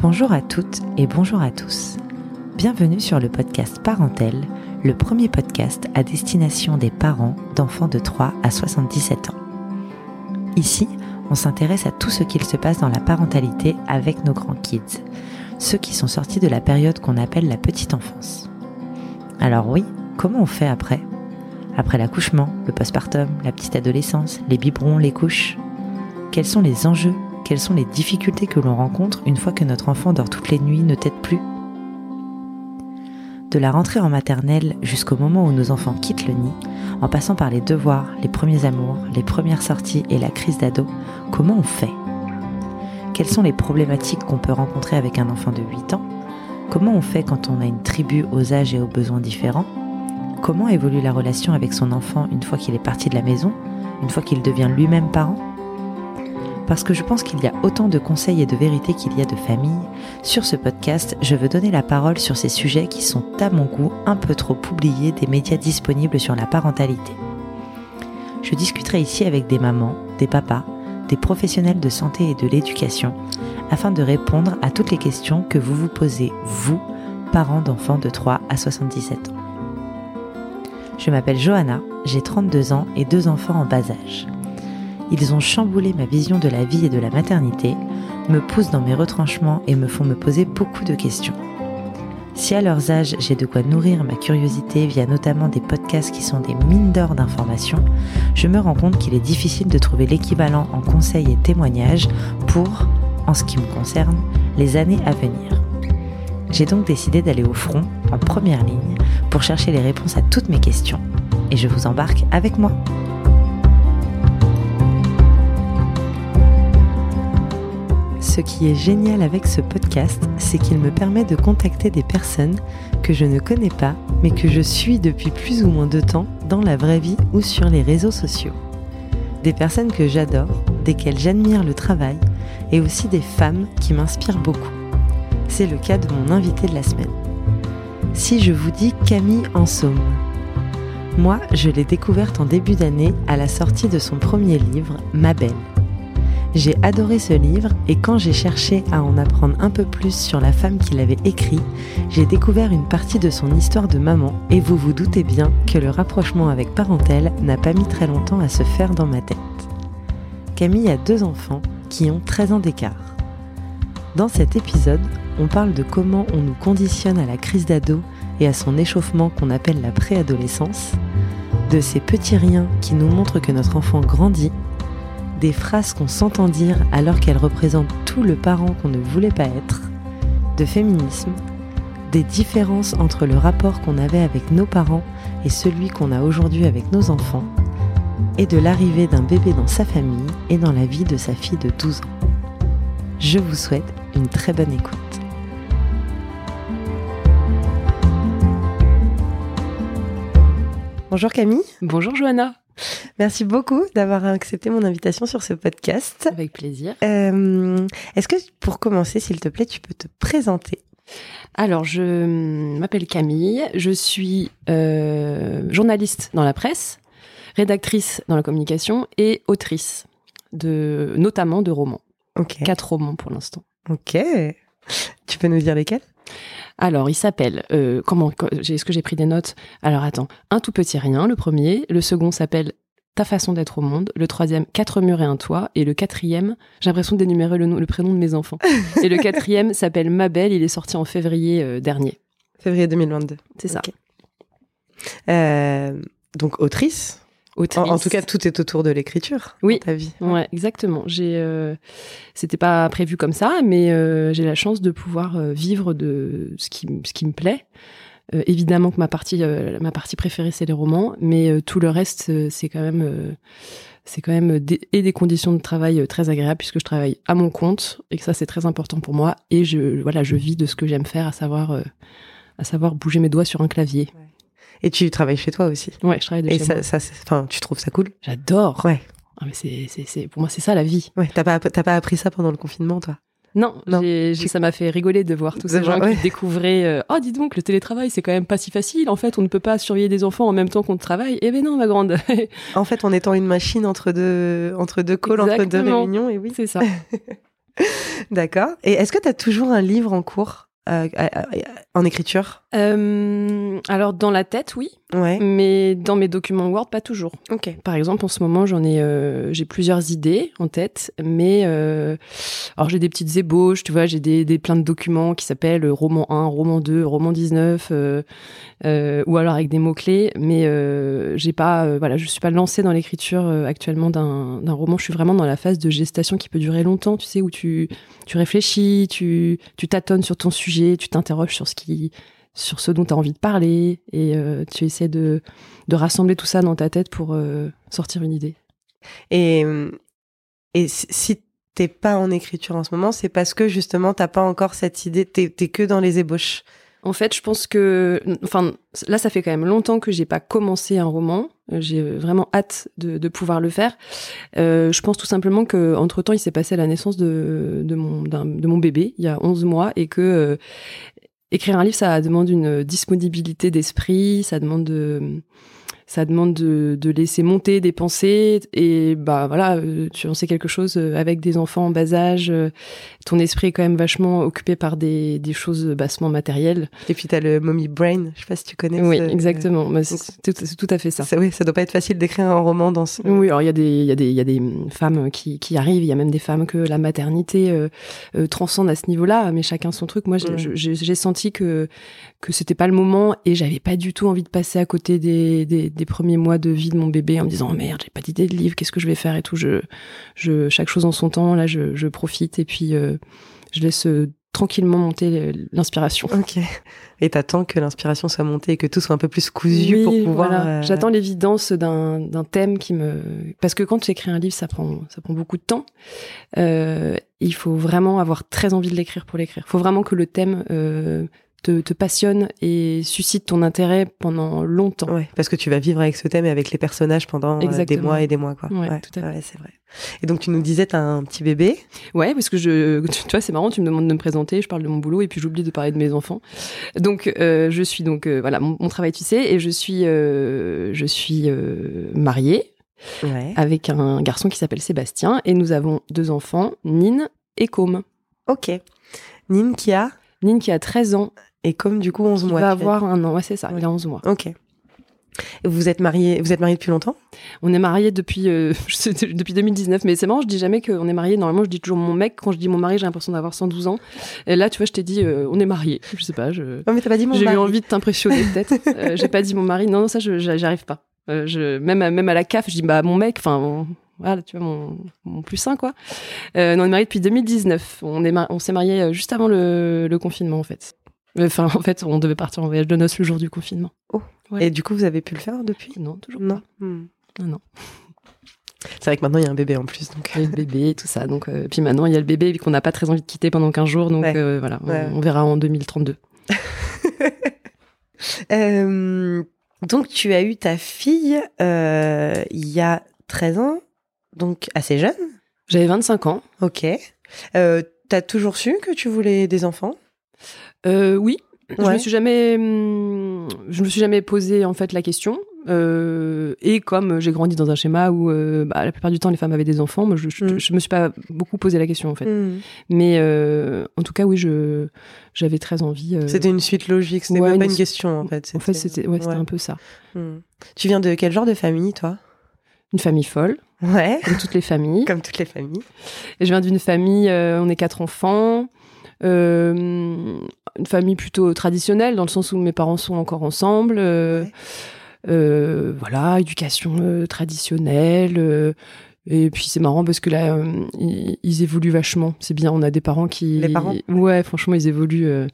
Bonjour à toutes et bonjour à tous. Bienvenue sur le podcast Parentel, le premier podcast à destination des parents d'enfants de 3 à 77 ans. Ici, on s'intéresse à tout ce qu'il se passe dans la parentalité avec nos grands kids, ceux qui sont sortis de la période qu'on appelle la petite enfance. Alors oui, comment on fait après? Après l'accouchement, le postpartum, la petite adolescence, les biberons, les couches? Quels sont les enjeux? Quelles sont les difficultés que l'on rencontre une fois que notre enfant dort toutes les nuits, ne tête plus? De la rentrée en maternelle jusqu'au moment où nos enfants quittent le nid, en passant par les devoirs, les premiers amours, les premières sorties et la crise d'ado, comment on fait? Quelles sont les problématiques qu'on peut rencontrer avec un enfant de 8 ans? Comment on fait quand on a une tribu aux âges et aux besoins différents? Comment évolue la relation avec son enfant une fois qu'il est parti de la maison, une fois qu'il devient lui-même parent? Parce que je pense qu'il y a autant de conseils et de vérités qu'il y a de familles, sur ce podcast, je veux donner la parole sur ces sujets qui sont à mon goût un peu trop oubliés des médias disponibles sur la parentalité. Je discuterai ici avec des mamans, des papas, des professionnels de santé et de l'éducation, afin de répondre à toutes les questions que vous vous posez, vous, parents d'enfants de 3 à 77 ans. Je m'appelle Johanna, j'ai 32 ans et deux enfants en bas âge. Ils ont chamboulé ma vision de la vie et de la maternité, me poussent dans mes retranchements et me font me poser beaucoup de questions. Si à leurs âges j'ai de quoi nourrir ma curiosité via notamment des podcasts qui sont des mines d'or d'informations, je me rends compte qu'il est difficile de trouver l'équivalent en conseils et témoignages pour, en ce qui me concerne, les années à venir. J'ai donc décidé d'aller au front, en première ligne, pour chercher les réponses à toutes mes questions. Et je vous embarque avec moi. Ce qui est génial avec ce podcast, c'est qu'il me permet de contacter des personnes que je ne connais pas, mais que je suis depuis plus ou moins de temps dans la vraie vie ou sur les réseaux sociaux. Des personnes que j'adore, desquelles j'admire le travail, et aussi des femmes qui m'inspirent beaucoup. C'est le cas de mon invité de la semaine. Si je vous dis Camille Ensaume, moi je l'ai découverte en début d'année à la sortie de son premier livre, Ma Belle j'ai adoré ce livre et quand j'ai cherché à en apprendre un peu plus sur la femme qui l'avait écrit, j'ai découvert une partie de son histoire de maman et vous vous doutez bien que le rapprochement avec Parentel n'a pas mis très longtemps à se faire dans ma tête. Camille a deux enfants qui ont 13 ans d'écart. Dans cet épisode, on parle de comment on nous conditionne à la crise d'ado et à son échauffement qu'on appelle la préadolescence, de ces petits riens qui nous montrent que notre enfant grandit des phrases qu'on s'entend dire alors qu'elles représentent tout le parent qu'on ne voulait pas être, de féminisme, des différences entre le rapport qu'on avait avec nos parents et celui qu'on a aujourd'hui avec nos enfants, et de l'arrivée d'un bébé dans sa famille et dans la vie de sa fille de 12 ans. Je vous souhaite une très bonne écoute. Bonjour Camille. Bonjour Johanna. Merci beaucoup d'avoir accepté mon invitation sur ce podcast. Avec plaisir. Euh, est-ce que pour commencer, s'il te plaît, tu peux te présenter? Alors, je m'appelle Camille, je suis euh, journaliste dans la presse, rédactrice dans la communication et autrice, de, notamment de romans. Quatre romans pour l'instant. Ok. Tu peux nous dire lesquels? Alors, il s'appelle, euh, comment, est-ce que j'ai pris des notes? Alors, attends, Un tout petit rien, le premier. Le second s'appelle Ta façon d'être au monde. Le troisième, Quatre murs et un toit. Et le quatrième, j'ai l'impression d'énumérer le, le, prénom de mes enfants. et le quatrième s'appelle Ma Belle. Il est sorti en février euh, dernier. Février 2022. C'est ça. Euh, donc, autrice? En, tout cas, tout est autour de l'écriture. Oui, ta vie. Ouais, exactement. J'ai, euh, c'était pas prévu comme ça, mais euh, j'ai la chance de pouvoir euh, vivre de ce qui, ce qui me plaît. évidemment que ma partie, ma partie préférée, c'est les romans, mais tout le reste, c'est quand même, c'est quand même des, et des conditions de travail très agréables puisque je travaille à mon compte et que ça, c'est très important pour moi. Et je, voilà, je vis de ce que j'aime faire, à savoir, à savoir bouger mes doigts sur un clavier. Et tu travailles chez toi aussi. Ouais, je travaille de Et chez ça, moi. ça enfin, tu trouves ça cool? J'adore. Ouais. Ah, mais c'est, c'est, c'est, pour moi, c'est ça la vie. Ouais. T'as pas, t'as pas appris ça pendant le confinement, toi? Non, Non. ça m'a fait rigoler de voir tous ces gens ouais. qui découvraient euh, Oh, dis donc, le télétravail, c'est quand même pas si facile. En fait, on ne peut pas surveiller des enfants en même temps qu'on travaille. Eh ben non, ma grande. En fait, en étant une machine entre deux, entre deux calls, entre deux réunions, et oui. c'est ça. D'accord. Et est-ce que tu as toujours un livre en cours? En écriture? Euh, Alors dans la tête, oui. Ouais. Mais dans mes documents Word, pas toujours. Ok. Par exemple, en ce moment, j'en ai, euh, j'ai plusieurs idées en tête, mais euh, alors j'ai des petites ébauches, tu vois, j'ai des, des plein de documents qui s'appellent roman 1, roman 2, roman 19, euh, euh, ou alors avec des mots clés, mais euh, j'ai pas, euh, voilà, je suis pas lancée dans l'écriture euh, actuellement d'un d'un roman. Je suis vraiment dans la phase de gestation qui peut durer longtemps, tu sais, où tu tu réfléchis, tu tu tâtonnes sur ton sujet, tu t'interroges sur ce qui sur ce dont tu as envie de parler et euh, tu essaies de, de rassembler tout ça dans ta tête pour euh, sortir une idée. Et, et si- t'es pas en écriture en ce moment, c'est parce que justement t'as pas encore cette idée, t'es t'es que dans les ébauches. En fait, je pense que, enfin, là, ça fait quand même longtemps que j'ai pas commencé un roman. Euh, J'ai vraiment hâte de, de pouvoir le faire. Euh, je pense tout simplement que entre temps, il s'est passé la naissance de, de mon de mon bébé il y a 11 mois et que euh, écrire un livre, ça demande une disponibilité d'esprit, ça demande de ça demande de, de laisser monter des pensées et bah voilà euh, tu en sais quelque chose euh, avec des enfants en bas âge euh, ton esprit est quand même vachement occupé par des, des choses bassement matérielles Et puis t'as le mommy brain, je sais pas si tu connais. oui ce- exactement Bah, c'est tout, à fait ça Ça, oui, ça doit pas être facile d'écrire un roman dans ce. oui, alors il y a des il y a des il y a des femmes qui qui arrivent, il y a même des femmes que la maternité euh, euh, transcende à ce niveau-là, mais chacun son truc. Moi, j'ai- Mm. j'ai j'ai senti que que c'était pas le moment et j'avais pas du tout envie de passer à côté des, des des premiers mois de vie de mon bébé en me disant oh merde, j'ai pas d'idée de livre, qu'est-ce que je vais faire et tout. Je je chaque chose en son temps. Là, je je profite et puis euh, je laisse euh, tranquillement monter l'inspiration. Ok. Et t'attends que l'inspiration soit montée et que tout soit un peu plus cousu Oui, pour pouvoir. voilà. euh, J'attends l'évidence d'un d'un thème qui me parce que quand tu écris un livre, ça prend ça prend beaucoup de temps. Il faut vraiment avoir très envie de l'écrire pour l'écrire. Il faut vraiment que le thème te, te passionne et suscite ton intérêt pendant longtemps. Ouais, parce que tu vas vivre avec ce thème et avec les personnages pendant euh, des mois et des mois, quoi. Ouais, tout à fait. ouais, c'est vrai. Et donc tu nous disais, t'as un petit bébé. Ouais, parce que je, tu vois, c'est marrant, tu me demandes de me présenter, je parle de mon boulot et puis j'oublie de parler de mes enfants. Donc, euh, je suis donc, euh, voilà, mon, mon travail, tu sais, et je suis, je suis mariée avec un garçon qui s'appelle Sébastien et nous avons deux enfants, Nine et Com. Ok. Nine qui a Nine qui a 13 ans, et comme du coup 11 il mois. va tu avoir un an, ouais c'est ça, Ouais. il a 11 mois. Ok. Vous êtes mariés, vous êtes mariés depuis longtemps? On est mariés depuis, euh, je sais, depuis 2019, mais c'est marrant, je dis jamais qu'on est mariés, normalement je dis toujours mon mec, quand je dis mon mari j'ai l'impression d'avoir 112 ans. Et là tu vois je t'ai dit euh, on est mariés, je sais pas, je... Non mais t'as pas dit mon J'ai eu mari. envie de t'impressionner peut-être. Euh, j'ai pas dit mon mari. Non, non, ça, je, j'y arrive pas. Euh, je, même, à, même à la CAF, je dis bah mon mec. Enfin, mon- voilà, tu vois mon, mon plus sain quoi. Euh, on est mariés depuis 2019. On est, on s'est mariés juste avant le, le confinement en fait. Enfin, en fait, on devait partir en voyage de noces le jour du confinement. Ouais. Et du coup, vous avez pu le faire depuis? Non, toujours Non. pas. Hmm. Non, non. C'est vrai que maintenant il y a un bébé en plus, donc. Il y a le bébé, tout ça. Donc, euh, puis maintenant il y a le bébé qu'on n'a pas très envie de quitter pendant 15 jours. Donc Ouais. euh, voilà, on- Ouais. on, verra en 2032. Euh, donc tu as eu ta fille euh, il y a 13 ans, donc assez jeune. J'avais 25 ans. Ok. Euh, T'as toujours su que tu voulais des enfants? Euh, oui. Je me suis jamais, hum, je me suis jamais posé en fait la question. Euh, et comme j'ai grandi dans un schéma où euh, bah, la plupart du temps les femmes avaient des enfants, moi je, je, Mm. je me suis pas beaucoup posé la question en fait. Hmm. Mais euh, en tout cas oui, je j'avais très envie. C'était une suite logique, c'était Ouais, pas une une question en fait. en fait c'était ouais, un peu ça. Hmm. Tu viens de quel genre de famille toi? Une famille folle, Ouais. comme toutes les familles. Comme toutes les familles. Et je viens d'une famille, on est quatre enfants. Euh, une famille plutôt traditionnelle dans le sens où mes parents sont encore ensemble. euh, Ouais. euh, voilà, éducation traditionnelle. Et puis c'est marrant parce que là, euh, ils, ils évoluent vachement. C'est bien, on a des parents qui. Les parents? Ouais, franchement, ils évoluent euh,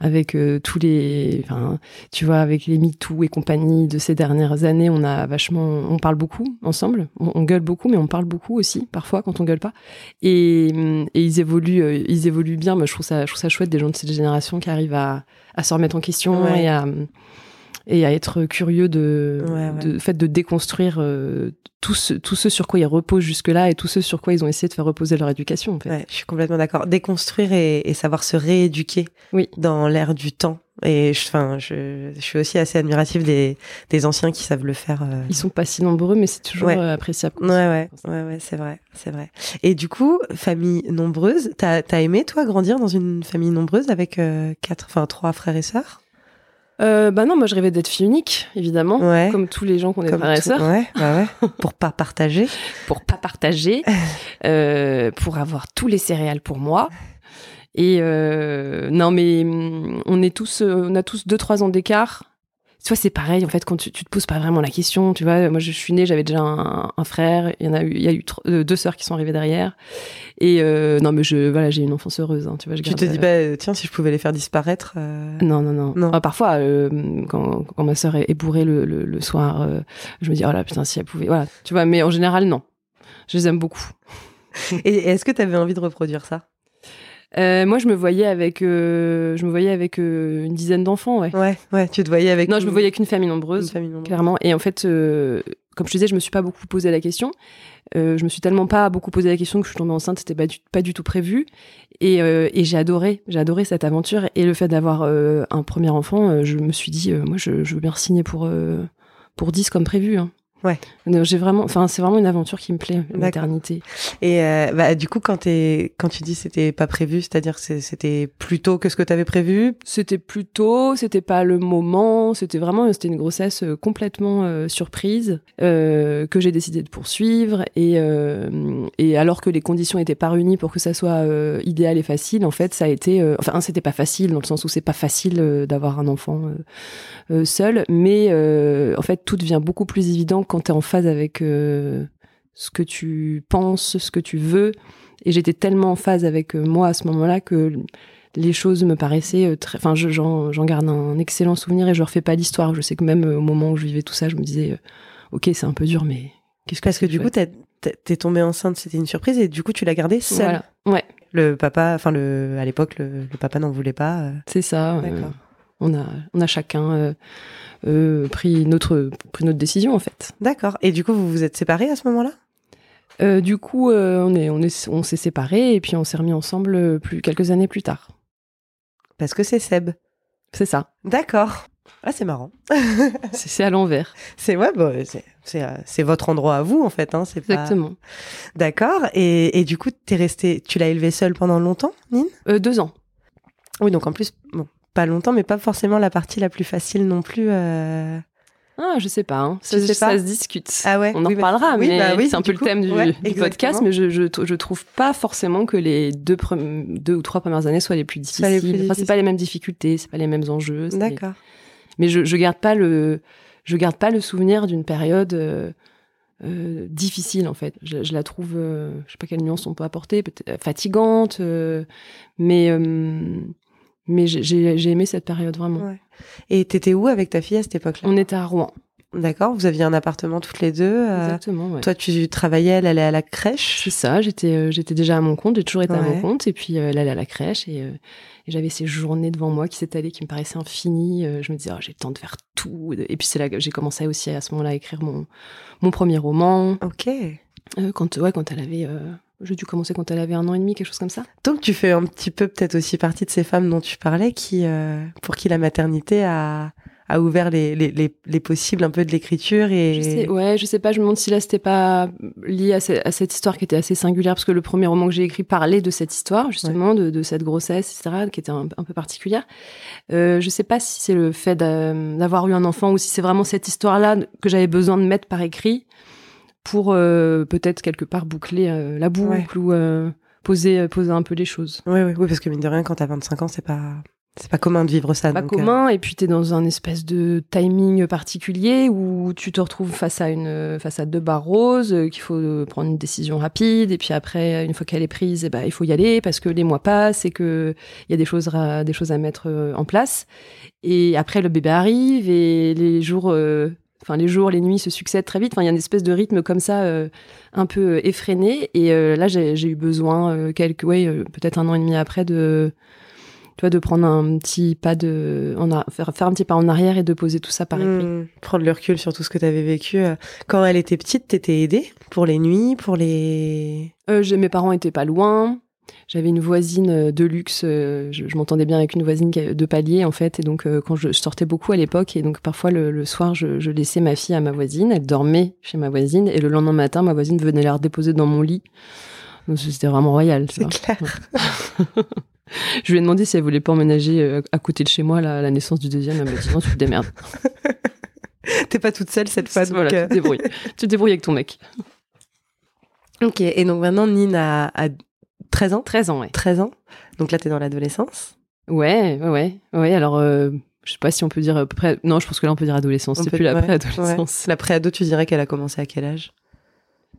avec euh, tous les. Enfin, tu vois, avec les MeToo et compagnie de ces dernières années, on a vachement. On parle beaucoup ensemble. On, on gueule beaucoup, mais on parle beaucoup aussi, parfois, quand on gueule pas. Et, et ils évoluent, ils évoluent bien. Moi, je trouve ça, je trouve ça chouette des gens de cette génération qui arrivent à, à se remettre en question Ouais. et à et à être curieux de, Ouais, ouais. de fait de déconstruire euh, tout ce tout ce sur quoi ils reposent jusque là et tout ce sur quoi ils ont essayé de faire reposer leur éducation en fait. Ouais, je suis complètement d'accord. Déconstruire et, et savoir se rééduquer Oui. dans l'ère du temps. Et je, enfin, je, je suis aussi assez admirative des, des anciens qui savent le faire. euh. Ils sont pas si nombreux mais c'est toujours Ouais. euh, appréciable. Ouais, ouais, ouais, ouais, c'est vrai, c'est vrai. Et du coup, famille nombreuse, t'as as aimé toi grandir dans une famille nombreuse avec euh, quatre, enfin trois frères et sœurs? Euh, bah non, moi je rêvais d'être fille unique évidemment, Ouais. comme tous les gens des Comme frères et sœurs. Ouais, bah ouais. Pour pas partager. pour pas partager, euh, pour avoir tous les céréales pour moi. Et euh, non, mais hum, on est tous, euh, on a tous deux trois ans d'écart. Tu vois, c'est pareil en fait quand tu, tu te poses pas vraiment la question. Tu vois, moi je suis née, j'avais déjà un, un frère. Il y en a eu, il y a eu euh, deux sœurs qui sont arrivées derrière. Et euh, non, mais je, voilà, j'ai une enfance heureuse. hein, tu vois, je Tu te dis, euh, bah, tiens, si je pouvais les faire disparaître. non, non, non. Non. Ah, parfois, quand, quand ma sœur est, bourrée le, le, le soir, je me dis, oh là, putain, si elle pouvait. Voilà, tu vois, mais en général, non. Je les aime beaucoup. Et est-ce que t'avais envie de reproduire ça? Euh, moi, je me voyais avec, euh, je me voyais avec euh, une dizaine d'enfants, ouais. Ouais, ouais, tu te voyais avec. Non, je me une- voyais avec une famille une nombreuse, famille nombreuse. clairement. Et en fait, comme je te disais, je me suis pas beaucoup posé la question. Je me suis tellement pas beaucoup posé la question que je suis tombée enceinte, c'était pas du, pas du tout prévu. Et, et j'ai adoré, j'ai adoré cette aventure. Et le fait d'avoir un premier enfant, je me suis dit, moi, je, je veux bien signer pour pour 10 comme prévu. Hein. Ouais. J'ai vraiment, enfin, c'est vraiment une aventure qui me plaît, la maternité. Et euh, bah, du coup, quand, t'es- quand tu dis c'était pas prévu, c'est-à-dire c'était plus tôt que ce que tu avais prévu? C'était plus tôt, c'était pas le moment, c'était vraiment c'était une grossesse euh, complètement euh, surprise euh, que j'ai décidé de poursuivre et euh, et alors que les conditions étaient pas réunies pour que ça soit euh, idéal et facile, en fait ça a été euh, enfin c'était pas facile dans le sens où c'est pas facile euh, d'avoir un enfant euh, euh, seul, mais euh, en fait tout devient beaucoup plus évident quand tu es en phase avec euh, ce que tu penses, ce que tu veux et j'étais tellement en phase avec euh, moi à ce moment-là que les choses me paraissaient euh, très. Enfin, je- j'en garde un excellent souvenir et je refais pas l'histoire. Je sais que même au moment où je vivais tout ça, je me disais, ok, c'est un peu dur, mais qu'est-ce que Parce que du coup, t'es tombée enceinte, c'était une surprise, et du coup, tu l'as gardée seule. voilà, ouais, Le papa, enfin, le, à l'époque, le, le papa n'en voulait pas. c'est ça. euh, D'accord. On a, on a chacun euh, euh, pris notre, pris notre décision en fait. D'accord. Et du coup, vous vous êtes séparés à ce moment-là? Euh, du coup, on est, on est, on s'est séparés et puis on s'est remis ensemble plus quelques années plus tard. Parce que c'est Seb. C'est ça. D'accord. Ah, c'est marrant. C'est à l'envers. C'est ouais, bah, c'est votre endroit à vous en fait. Hein, pas- Exactement. D'accord. Et, et du coup, t'es resté, tu l'as élevé seule pendant longtemps, Nine? Deux ans. Oui, donc en plus, bon, pas longtemps, mais pas forcément la partie la plus facile non plus. euh. Ah, je sais pas. Hein. Ça, Tu sais ça pas se discute. Ah ouais. On en oui, bah- reparlera, oui, bah oui, c'est un peu coup, le thème du, ouais, du exactement. podcast. Mais je, je, je trouve pas forcément que les deux, deux ou trois premières années soient les plus difficiles. Les plus Enfin, c'est difficiles. pas les mêmes difficultés, c'est pas les mêmes enjeux. D'accord. Mais je, je garde pas le, je garde pas le souvenir d'une période euh, euh, difficile en fait. Je, je la trouve, euh, je sais pas quelle nuance on peut apporter, fatigante, euh, mais mais j'ai- aimé cette période vraiment. Ouais. Et t'étais où avec ta fille à cette époque-là? On était à Rouen, D'accord. Vous aviez un appartement toutes les deux. euh, exactement. Ouais. Toi, tu travaillais, elle allait à la crèche? C'est ça, j'étais euh, j'étais déjà à mon compte, j'ai toujours été à mon compte, et puis euh, elle allait à la crèche, et, euh, et j'avais ces journées devant moi qui s'étalaient, qui me paraissaient infinies. je me disais, oh, j'ai le temps de faire tout. Et puis c'est là que j'ai commencé aussi à ce moment-là à écrire mon, mon premier roman, Ok. quand, ouais, quand elle avait... J'ai dû commencer quand elle avait un an et demi, quelque chose comme ça. Donc tu fais un petit peu peut-être aussi partie de ces femmes dont tu parlais, qui euh, pour qui la maternité a, a ouvert les, les, les, les possibles un peu de l'écriture et. Je sais, ouais, je sais pas, je me demande si là c'était pas lié à, ce- à cette histoire qui était assez singulière, parce que le premier roman que j'ai écrit parlait de cette histoire, justement, de, de cette grossesse, etc., qui était un, un peu particulière. Euh, je sais pas si c'est le fait d'a- d'avoir eu un enfant ou si c'est vraiment cette histoire-là que j'avais besoin de mettre par écrit pour euh, peut-être quelque part boucler euh, la boucle Ouais. ou euh, poser, poser un peu les choses. Oui, oui, oui, parce que mine de rien, quand t'as 25 ans, c'est pas c'est pas commun de vivre ça. pas donc, euh, commun et puis tu es dans un espèce de timing particulier où tu te retrouves face à une face à deux barres roses qu'il faut prendre une décision rapide et puis après une fois qu'elle est prise eh ben, il faut y aller parce que les mois passent et que il y a des choses à, des choses à mettre en place et après le bébé arrive et les jours euh, Enfin, les jours, les nuits se succèdent très vite. Enfin, il y a une espèce de rythme comme ça, euh, un peu euh, effréné. Et euh, là, j'ai eu besoin, euh, quelques, ouais, peut-être un an et demi après, de tu vois, de prendre un petit pas de, en faire, faire un petit pas en arrière et de poser tout ça par écrit. Hmm, prendre le recul sur tout ce que tu avais vécu. Quand elle était petite, t'étais aidée pour les nuits, pour les. Euh, mes parents étaient pas loin. J'avais une voisine euh, de luxe. euh, je je m'entendais bien avec une voisine de palier en fait. Et donc euh, quand je, je sortais beaucoup à l'époque, et donc parfois le, le soir, je, je laissais ma fille à ma voisine. Elle dormait chez ma voisine. Et le lendemain matin, ma voisine venait la redéposer dans mon lit. Donc c'était vraiment royal. C'est clair. Je lui ai demandé si elle voulait pas emménager à côté de chez moi là, à la naissance du deuxième. Elle m'a dit non, tu te démerdes. T'es pas toute seule cette fois. voilà, tu te débrouilles. tu te débrouilles avec ton mec. Ok, et donc maintenant, Nine a, a 13 ans 13 ans, ouais. 13 ans. Donc là, t'es dans l'adolescence. Ouais, ouais, ouais. ouais alors, euh, je sais pas si on peut dire à peu près. Non, je pense que là, on peut dire adolescence. C'est plus la ouais, préadolescence. La préado, tu dirais qu'elle a commencé à quel âge?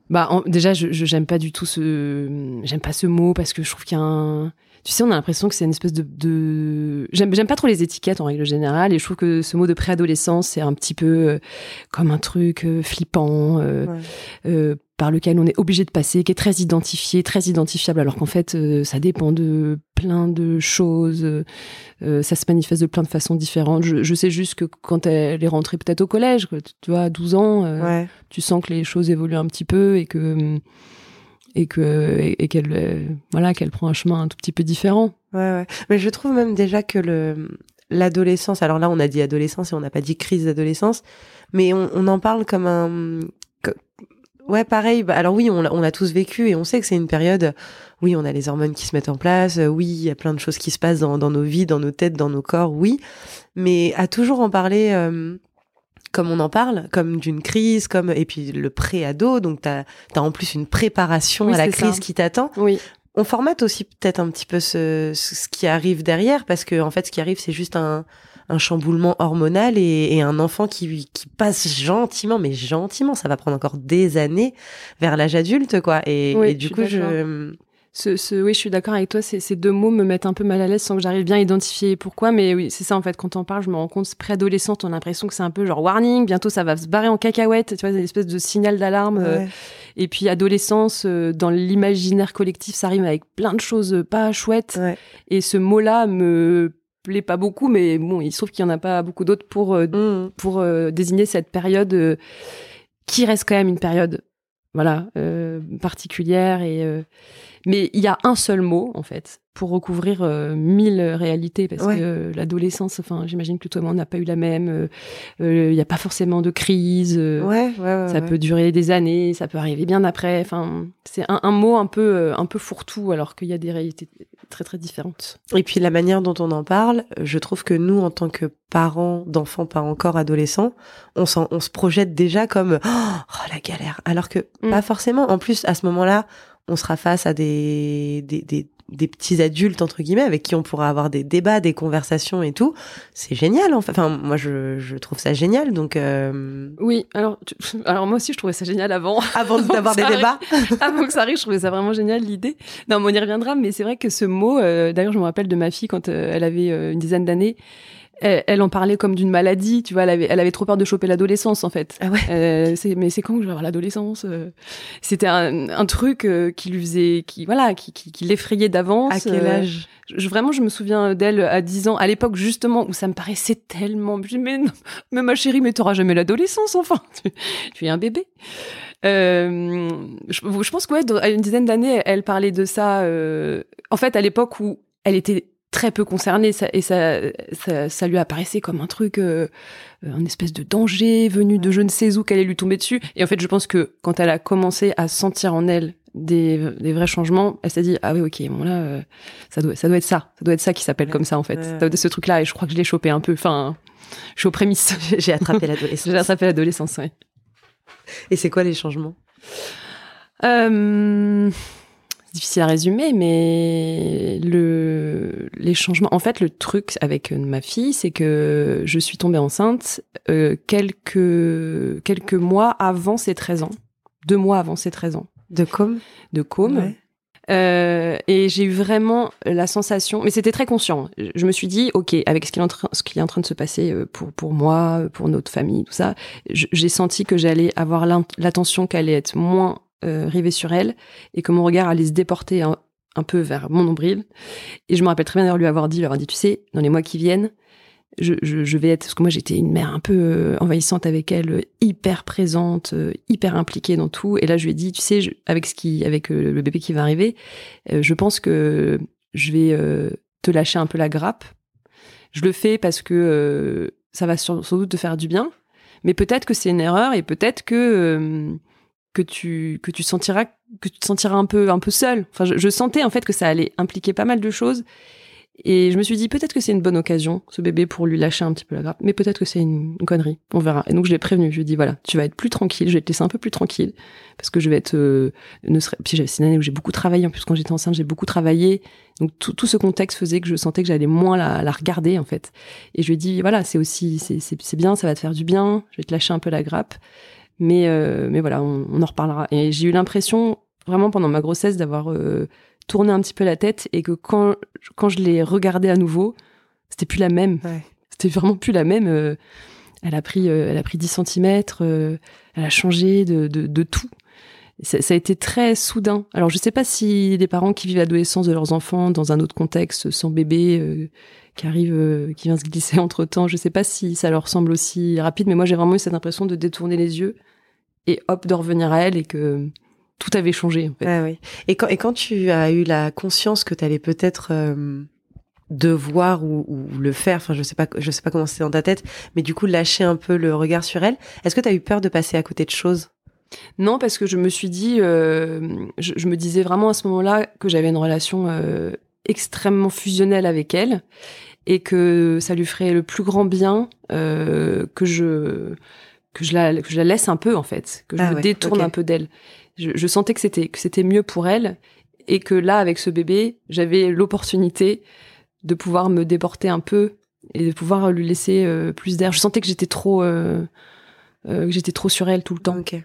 Bah, en- déjà, je j'aime pas du tout ce. J'aime pas ce mot parce que je trouve qu'il y a un. Tu sais, on a l'impression que c'est une espèce de. de... J'aime j'aime pas trop les étiquettes en règle générale et je trouve que ce mot de préadolescence, c'est un petit peu euh, comme un truc euh, flippant. euh, Ouais. Par lequel on est obligé de passer, qui est très identifié, très identifiable, alors qu'en fait, euh, ça dépend de plein de choses, euh, euh, ça se manifeste de plein de façons différentes. Je, je sais juste que quand elle est rentrée peut-être au collège, tu vois, à 12 ans, euh, Ouais. tu sens que les choses évoluent un petit peu et que et que et, et qu'elle voilà qu'elle prend un chemin un tout petit peu différent. Ouais, ouais. Mais je trouve même déjà que le l'adolescence. Alors là, on a dit adolescence et on n'a pas dit crise d'adolescence, mais on, on en parle comme un. Ouais, pareil. Bah, alors oui, on on l'a tous vécu et on sait que c'est une période. Oui, on a les hormones qui se mettent en place. euh, Oui, il y a plein de choses qui se passent dans, dans nos vies, dans nos têtes, dans nos corps. Oui, mais à toujours en parler. euh, comme on en parle, comme d'une crise, comme et puis le pré-ado, donc t'as as en plus une préparation Oui, à la ça. crise qui t'attend Oui, on formate aussi peut-être un petit peu ce, ce ce qui arrive derrière parce que en fait ce qui arrive c'est juste un, un chamboulement hormonal et, et un enfant qui, qui passe gentiment mais gentiment ça va prendre encore des années vers l'âge adulte quoi et, Oui, et du je coup je ce, ce, oui, je suis d'accord avec toi. Ces, ces deux mots me mettent un peu mal à l'aise sans que j'arrive bien à identifier pourquoi. Mais oui, c'est ça en fait. Quand on parle, je me rends compte, préadolescente, on a l'impression que c'est un peu genre warning. Bientôt, ça va se barrer en cacahuète. Tu vois, une espèce de signal d'alarme. euh, ouais. Et puis adolescence, euh, dans l'imaginaire collectif, ça rime avec plein de choses euh, pas chouettes. Ouais. Et ce mot-là me plaît pas beaucoup, mais bon, il se trouve qu'il y en a pas beaucoup d'autres pour euh, Mmh. pour euh, désigner cette période euh, qui reste quand même une période voilà particulière et mais il y a un seul mot en fait pour recouvrir euh, mille réalités parce Ouais. que euh, l'adolescence enfin j'imagine que toi et moi on n'a pas eu la même euh, euh, il n'y a pas forcément de crise euh, ouais ouais ouais ça peut durer des années ça peut arriver bien après enfin c'est un, un mot un peu euh, un peu fourre-tout alors qu'il y a des réalités très très différentes Et puis la manière dont on en parle, je trouve que nous, en tant que parents d'enfants pas encore adolescents, on, s'en- on se projette déjà comme oh la galère, alors que Mm. pas forcément. En plus, à ce moment-là, on sera face à des, des, des, des petits adultes entre guillemets avec qui on pourra avoir des débats, des conversations et tout. C'est génial. en fait. Enfin, moi, je, je trouve ça génial. Donc, euh, oui alors tu- alors moi aussi je trouvais ça génial avant avant d'avoir des débats, Avant que ça arrive, je trouvais ça vraiment génial l'idée. Non, mais on y reviendra, mais c'est vrai que ce mot, euh, d'ailleurs, je me rappelle de ma fille quand euh, elle avait une dizaine d'années. Elle, elle en parlait comme d'une maladie, tu vois. Elle avait, elle avait trop peur de choper l'adolescence, en fait. Ah ouais. Euh, c'est, mais c'est quand que je vais avoir l'adolescence euh C'était un, un truc euh, qui lui faisait, qui voilà, qui, qui, qui l'effrayait d'avance. à quel Euh, âge? Je, vraiment, je me souviens d'elle à 10 ans, à l'époque justement où ça me paraissait tellement. Mais, non, mais ma chérie, mais t'auras jamais l'adolescence, enfin. Tu, tu es un bébé. Euh, je, je pense que ouais, à une dizaine d'années, elle parlait de ça. euh, en fait, à l'époque où elle était très peu concernée ça, et ça, ça, ça lui apparaissait comme un truc, euh, un espèce de danger venu de je ne sais où qu'elle allait lui tomber dessus. Et en fait, je pense que quand elle a commencé à sentir en elle des, des vrais changements, elle s'est dit ah oui ok bon là euh, ça doit ça doit être ça, ça doit être ça qui s'appelle Ouais. comme ça en fait, Ouais. Ça doit être ce truc là et je crois que je l'ai chopé un peu. Enfin, je suis aux prémices. J'ai attrapé l'adolescence. J'ai rattrapé l'adolescence, ouais. Et c'est quoi les changements? Euh, difficile à résumer, mais le, les changements. En fait, le truc avec euh, ma fille, c'est que je suis tombée enceinte euh, quelques, quelques mois avant ses 13 ans. Deux mois avant ses 13 ans De com de côme. Ouais. Euh, et j'ai eu vraiment la sensation, mais c'était très conscient. Je me suis dit, ok, avec ce qui est en train, ce qui est en train de se passer euh, pour pour moi, pour notre famille, tout ça, j'ai senti que j'allais avoir l'attention qui allait être moins euh, rivée sur elle et que mon regard allait se déporter un, peu vers mon nombril. Et je me rappelle très bien d'ailleurs lui avoir dit, lui avoir dit, tu sais, dans les mois qui viennent, je, je, vais être, parce que moi j'étais une mère un peu euh, envahissante avec elle, hyper présente, euh, hyper impliquée dans tout. Et là je lui ai dit, tu sais, avec ce qui, avec euh, le bébé qui va arriver, je pense que je vais te lâcher un peu la grappe. Je le fais parce que ça va sans, doute te faire du bien, mais peut-être que c'est une erreur et peut-être que que tu que tu sentiras que tu te sentiras un peu un peu seul. Enfin, je, sentais en fait que ça allait impliquer pas mal de choses. Et je me suis dit peut-être que c'est une bonne occasion, ce bébé, pour lui lâcher un petit peu la grappe. Mais peut-être que c'est une, connerie. On verra. Et donc je l'ai prévenu. Je lui ai dit voilà, tu vas être plus tranquille. Je vais te laisser un peu plus tranquille parce que je vais être. euh, ne serait... Puis c'est une année où j'ai beaucoup travaillé. En plus quand j'étais enceinte, j'ai beaucoup travaillé. Donc tout, tout ce contexte faisait que je sentais que j'allais moins la, la regarder en fait. Et je lui ai dit voilà, c'est aussi c'est bien, ça va te faire du bien. Je vais te lâcher un peu la grappe. Mais euh, mais voilà, on, on en reparlera. Et j'ai eu l'impression vraiment pendant ma grossesse d'avoir euh, tourné un petit peu la tête et que quand quand je l'ai regardée à nouveau, c'était plus la même. Ouais. C'était vraiment plus la même. euh, elle a pris, elle a pris 10 cm, elle a changé de, de, de tout. Ça, ça a été très soudain. Alors, je sais pas si les parents qui vivent l'adolescence de leurs enfants dans un autre contexte, sans bébé, qui arrive, qui vient se glisser entre temps, je sais pas si ça leur semble aussi rapide, mais moi, j'ai vraiment eu cette impression de détourner les yeux et hop, de revenir à elle et que tout avait changé, en fait. Ah oui. Et quand, et quand tu as eu la conscience que tu allais peut-être euh, devoir ou, ou le faire, enfin je sais pas, je sais pas comment c'était dans ta tête, mais du coup lâcher un peu le regard sur elle. Est-ce que tu as eu peur de passer à côté de choses? Non, parce que je me suis dit, euh, je, je me disais vraiment à ce moment-là que j'avais une relation euh, extrêmement fusionnelle avec elle et que ça lui ferait le plus grand bien euh, que je que je la que je la laisse un peu en fait, que je Ah me ouais, détourne un peu d'elle. Je, je sentais que c'était que c'était mieux pour elle et que là avec ce bébé, j'avais l'opportunité de pouvoir me déporter un peu et de pouvoir lui laisser euh, plus d'air. Je sentais que j'étais trop euh, euh, que j'étais trop sur elle tout le temps. Ok.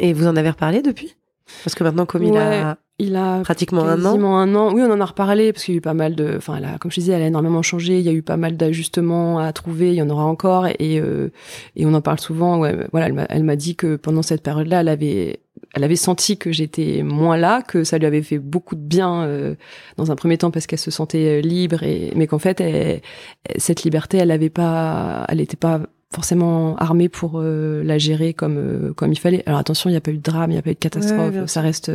Et vous en avez reparlé depuis? Parce que maintenant, comme il a Il a pratiquement un an, quasiment un an. Oui, on en a reparlé parce qu'il y a eu pas mal de. Enfin, elle a, comme je disais, elle a énormément changé. Il y a eu pas mal d'ajustements à trouver. Il y en aura encore et euh, et on en parle souvent. Ouais, voilà, elle m'a- elle m'a dit que pendant cette période-là, elle avait elle avait senti que j'étais moins là, que ça lui avait fait beaucoup de bien euh, dans un premier temps parce qu'elle se sentait euh, libre et mais qu'en fait, elle- cette liberté, elle avait pas, elle était pas forcément armée pour euh, la gérer comme euh, comme il fallait. Alors attention, il n'y a pas eu de drame, il n'y a pas eu de catastrophe. ça reste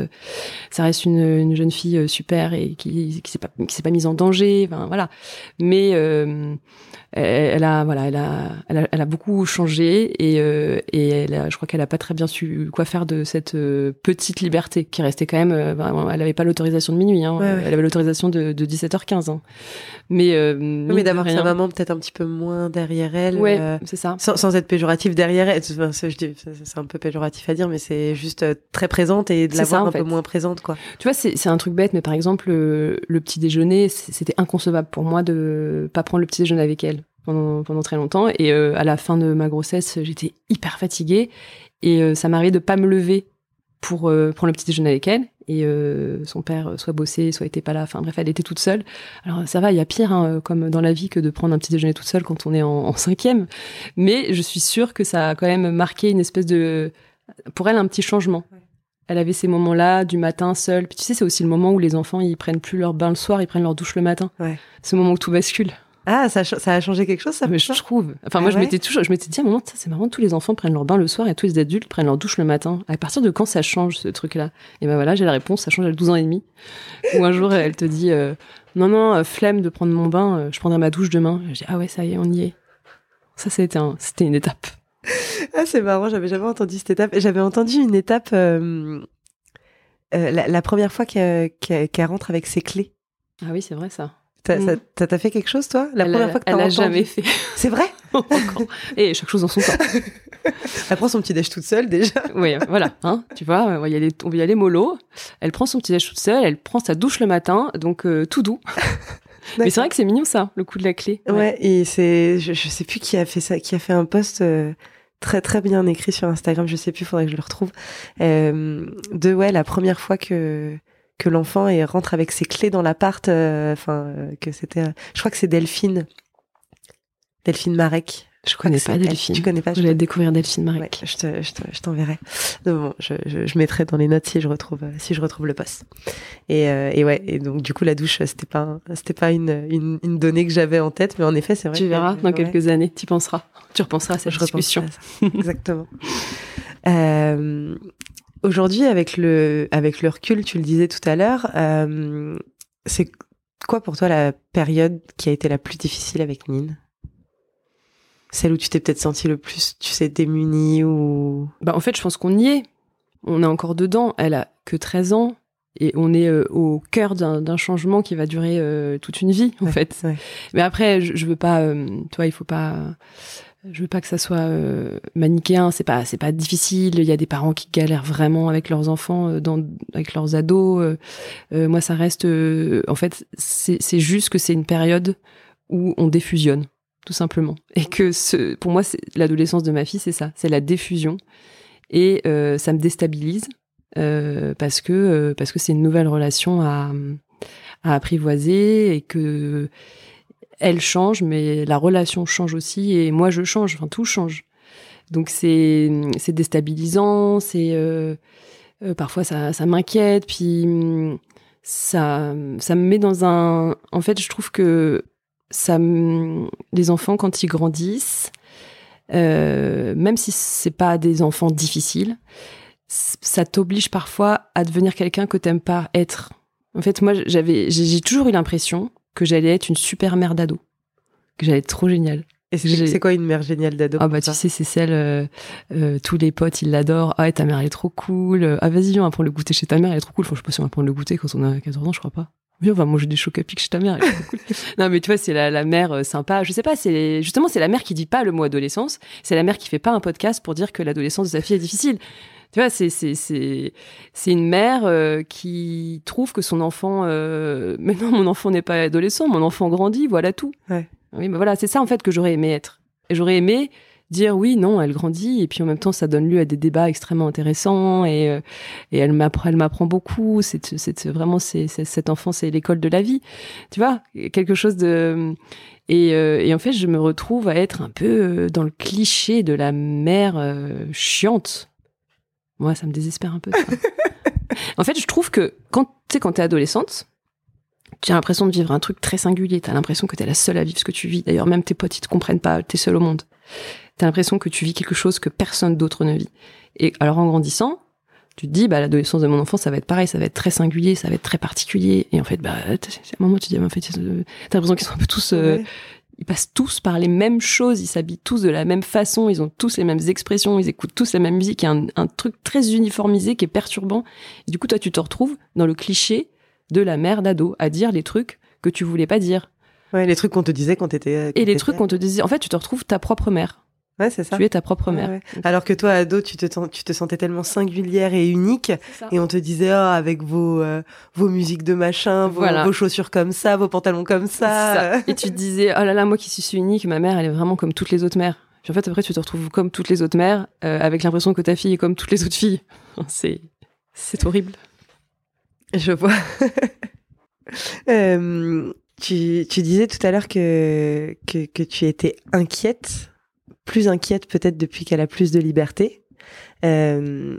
ça reste une, une jeune fille euh, super et qui qui s'est pas qui s'est pas mise en danger. Enfin voilà. Mais euh, elle, elle a voilà, elle a, elle a elle a beaucoup changé et euh, et elle a, je crois qu'elle a pas très bien su quoi faire de cette euh, petite liberté qui restait quand même. euh, ben, elle avait pas l'autorisation de minuit. Hein, Ouais, ouais. Elle avait l'autorisation de, de 17h15. Hein. Mais euh, Oui, mais d'avoir sa maman peut-être un petit peu moins derrière elle. Ouais, euh, c'est ça. sans, sans être péjoratif derrière elle, Enfin, c'est un peu péjoratif à dire, mais c'est juste euh, très présente et de la voir un fait. peu moins présente, quoi. Tu vois, c'est c'est un truc bête, mais par exemple, le, petit déjeuner, c'était inconcevable pour moi de pas prendre le petit déjeuner avec elle pendant, pendant très longtemps. Et euh, à la fin de ma grossesse, j'étais hyper fatiguée et euh, ça m'arrivait de pas me lever pour euh, prendre le petit déjeuner avec elle. Et son père soit bossé, soit était pas là. Enfin bref, elle était toute seule. Alors ça va, il y a pire, hein, comme dans la vie, que de prendre un petit déjeuner toute seule quand on est en, en cinquième. Mais je suis sûre que ça a quand même marqué une espèce de, pour elle, un petit changement. Elle avait ces moments-là du matin seule. Puis tu sais, c'est aussi le moment où les enfants ils prennent plus leur bain le soir, ils prennent leur douche le matin. Ouais. Le moment où tout bascule. Ah, ça, ça a changé quelque chose, ça Mais je trouve. Enfin, Ah moi, je m'étais toujours, je m'étais dit à un moment, ça, c'est marrant, tous les enfants prennent leur bain le soir et tous les adultes prennent leur douche le matin. À partir de quand ça change ce truc-là? Et ben voilà, j'ai la réponse. Ça change à 12 ans et demi. Ou un jour, elle te dit, euh, non, non, euh, flemme de prendre mon bain, euh, je prendrai ma douche demain. Je dis, ah ouais, ça y est, on y est. Ça, c'était un, c'était une étape. Ah, c'est marrant, j'avais jamais entendu cette étape. J'avais entendu une étape, euh, euh, la, la première fois qu'elle rentre avec ses clés. Ah oui, c'est vrai ça. T'as- Mm. ça- t'a fait quelque chose, toi La elle première a- fois que t'as elle a entendu jamais fait. C'est vrai. Et chaque chose en son temps. Elle prend son petit déj toute seule, déjà. Oui, voilà, hein, tu vois, on va y aller, on va y aller mollo. Elle prend son petit déj toute seule, elle prend sa douche le matin, donc euh, tout doux. Mais c'est vrai que c'est mignon ça, le coup de la clé. Ouais, et c'est, je, je sais plus qui a fait ça, qui a fait un post euh, très très bien écrit sur Instagram, je sais plus, faudrait que je le retrouve. Euh, de ouais, la première fois que que l'enfant rentre avec ses clés dans l'appart, euh, enfin euh, que c'était, euh, je crois que c'est Delphine, Delphine Marek. Je connais pas Delphine. Tu connais pas Je vais découvrir Delphine Marek. Ouais, je te, je, te, t'enverrai. Bon, je, je, je, mettrai dans les notes si je retrouve si je retrouve le poste. Et, euh, et ouais, et donc du coup la douche c'était pas c'était pas une, une, une donnée que j'avais en tête, mais en effet c'est vrai. Tu verras dans quelques années, tu penseras, tu repenseras à cette je discussion. Exactement. euh, Aujourd'hui, avec le avec le recul, tu le disais tout à l'heure, euh, c'est quoi pour toi la période qui a été la plus difficile avec Nine? Celle où tu t'es peut-être senti le plus, tu sais, démunie ou Bah en fait, je pense qu'on y est. On est encore dedans. Elle a que 13 ans et on est euh, au cœur d'un changement qui va durer euh, toute une vie en Ouais, fait. ouais. Mais après, je, je veux pas, euh, toi, il faut pas, je veux pas que ça soit euh, manichéen. C'est pas, c'est pas difficile. Il y a des parents qui galèrent vraiment avec leurs enfants, euh, avec leurs ados. Euh, moi, ça reste, en fait, c'est juste que c'est une période où on défusionne, tout simplement. Et que pour moi, l'adolescence de ma fille, c'est ça, c'est la diffusion. Et ça me déstabilise parce que parce que c'est une nouvelle relation à, à apprivoiser et que elle change, mais la relation change aussi et moi je change, enfin tout change. Donc c'est déstabilisant, c'est euh, euh, parfois ça m'inquiète, puis ça ça me met dans un. En fait, je trouve que ça les enfants quand ils grandissent, euh, même si c'est pas des enfants difficiles, ça t'oblige parfois à devenir quelqu'un que t'aimes pas être. En fait, moi, j'avais, j'ai toujours eu l'impression que j'allais être une super mère d'ado, que j'allais être trop géniale. Et c'est, quoi une mère géniale d'ado Ah bah tu sais, c'est celle, euh, euh, tous les potes ils l'adorent. Ah ta mère elle est trop cool. Ah vas-y, on va prendre le goûter chez ta mère, elle est trop cool. Enfin, je sais pas si on va prendre le goûter quand on a 14 ans, je crois pas. Oui, on va manger des chocs à pic chez ta mère. elle est trop cool. non mais tu vois, c'est la, la mère euh, sympa. Je sais pas, c'est justement c'est la mère qui dit pas le mot adolescence. C'est la mère qui fait pas un podcast pour dire que l'adolescence de sa fille est difficile. Tu vois, c'est c'est c'est c'est une mère euh, qui trouve que son enfant. Euh... Mais non, mon enfant n'est pas adolescent. Mon enfant grandit. Voilà tout. Ouais. Oui, mais voilà, c'est ça en fait que j'aurais aimé être. Et j'aurais aimé dire oui, non, elle grandit, et puis en même temps, ça donne lieu à des débats extrêmement intéressants, et, euh, et elle m'apprend, elle m'apprend beaucoup. C'est, c'est vraiment, c'est, cet enfant, c'est l'école de la vie, tu vois, quelque chose de. Et, euh, et en fait, je me retrouve à être un peu dans le cliché de la mère euh, chiante. Moi, ça me désespère un peu. en fait, je trouve que quand tu sais, quand t'es adolescente, tu as l'impression de vivre un truc très singulier. T'as l'impression que t'es la seule à vivre ce que tu vis. D'ailleurs, même tes potes, ils te comprennent pas. T'es seule au monde. T'as l'impression que tu vis quelque chose que personne d'autre ne vit. Et alors, en grandissant, tu te dis, bah, l'adolescence de mon enfant, ça va être pareil, ça va être très singulier, ça va être très particulier. Et en fait, bah, à un moment, tu te dis, bah, en fait, t'as l'impression qu'ils sont un peu tous, euh, Ouais. Ils passent tous par les mêmes choses, ils s'habillent tous de la même façon, ils ont tous les mêmes expressions, ils écoutent tous la même musique. Il y a un, un truc très uniformisé qui est perturbant. Et du coup, toi, tu te retrouves dans le cliché de la mère d'ado à dire les trucs que tu voulais pas dire. Ouais, les trucs qu'on te disait quand t'étais. euh, quand Et les trucs qu'on te disait, en fait, tu te retrouves ta propre mère. Ouais, c'est ça. Tu es ta propre mère. ouais. Alors que toi, ado, tu te, tu te sentais tellement singulière et unique, et on te disait, ah, avec vos, euh, vos musiques de machin, vos, Voilà. vos chaussures comme ça, vos pantalons comme ça. ça. Et tu te disais, oh là là, moi qui suis unique, ma mère, elle est vraiment comme toutes les autres mères. Puis en fait, après, tu te retrouves comme toutes les autres mères, euh, avec l'impression que ta fille est comme toutes les autres filles. C'est, c'est horrible. Je vois. Euh, tu, tu disais tout à l'heure que, que, que tu étais inquiète, plus inquiète peut-être depuis qu'elle a plus de liberté. Euh,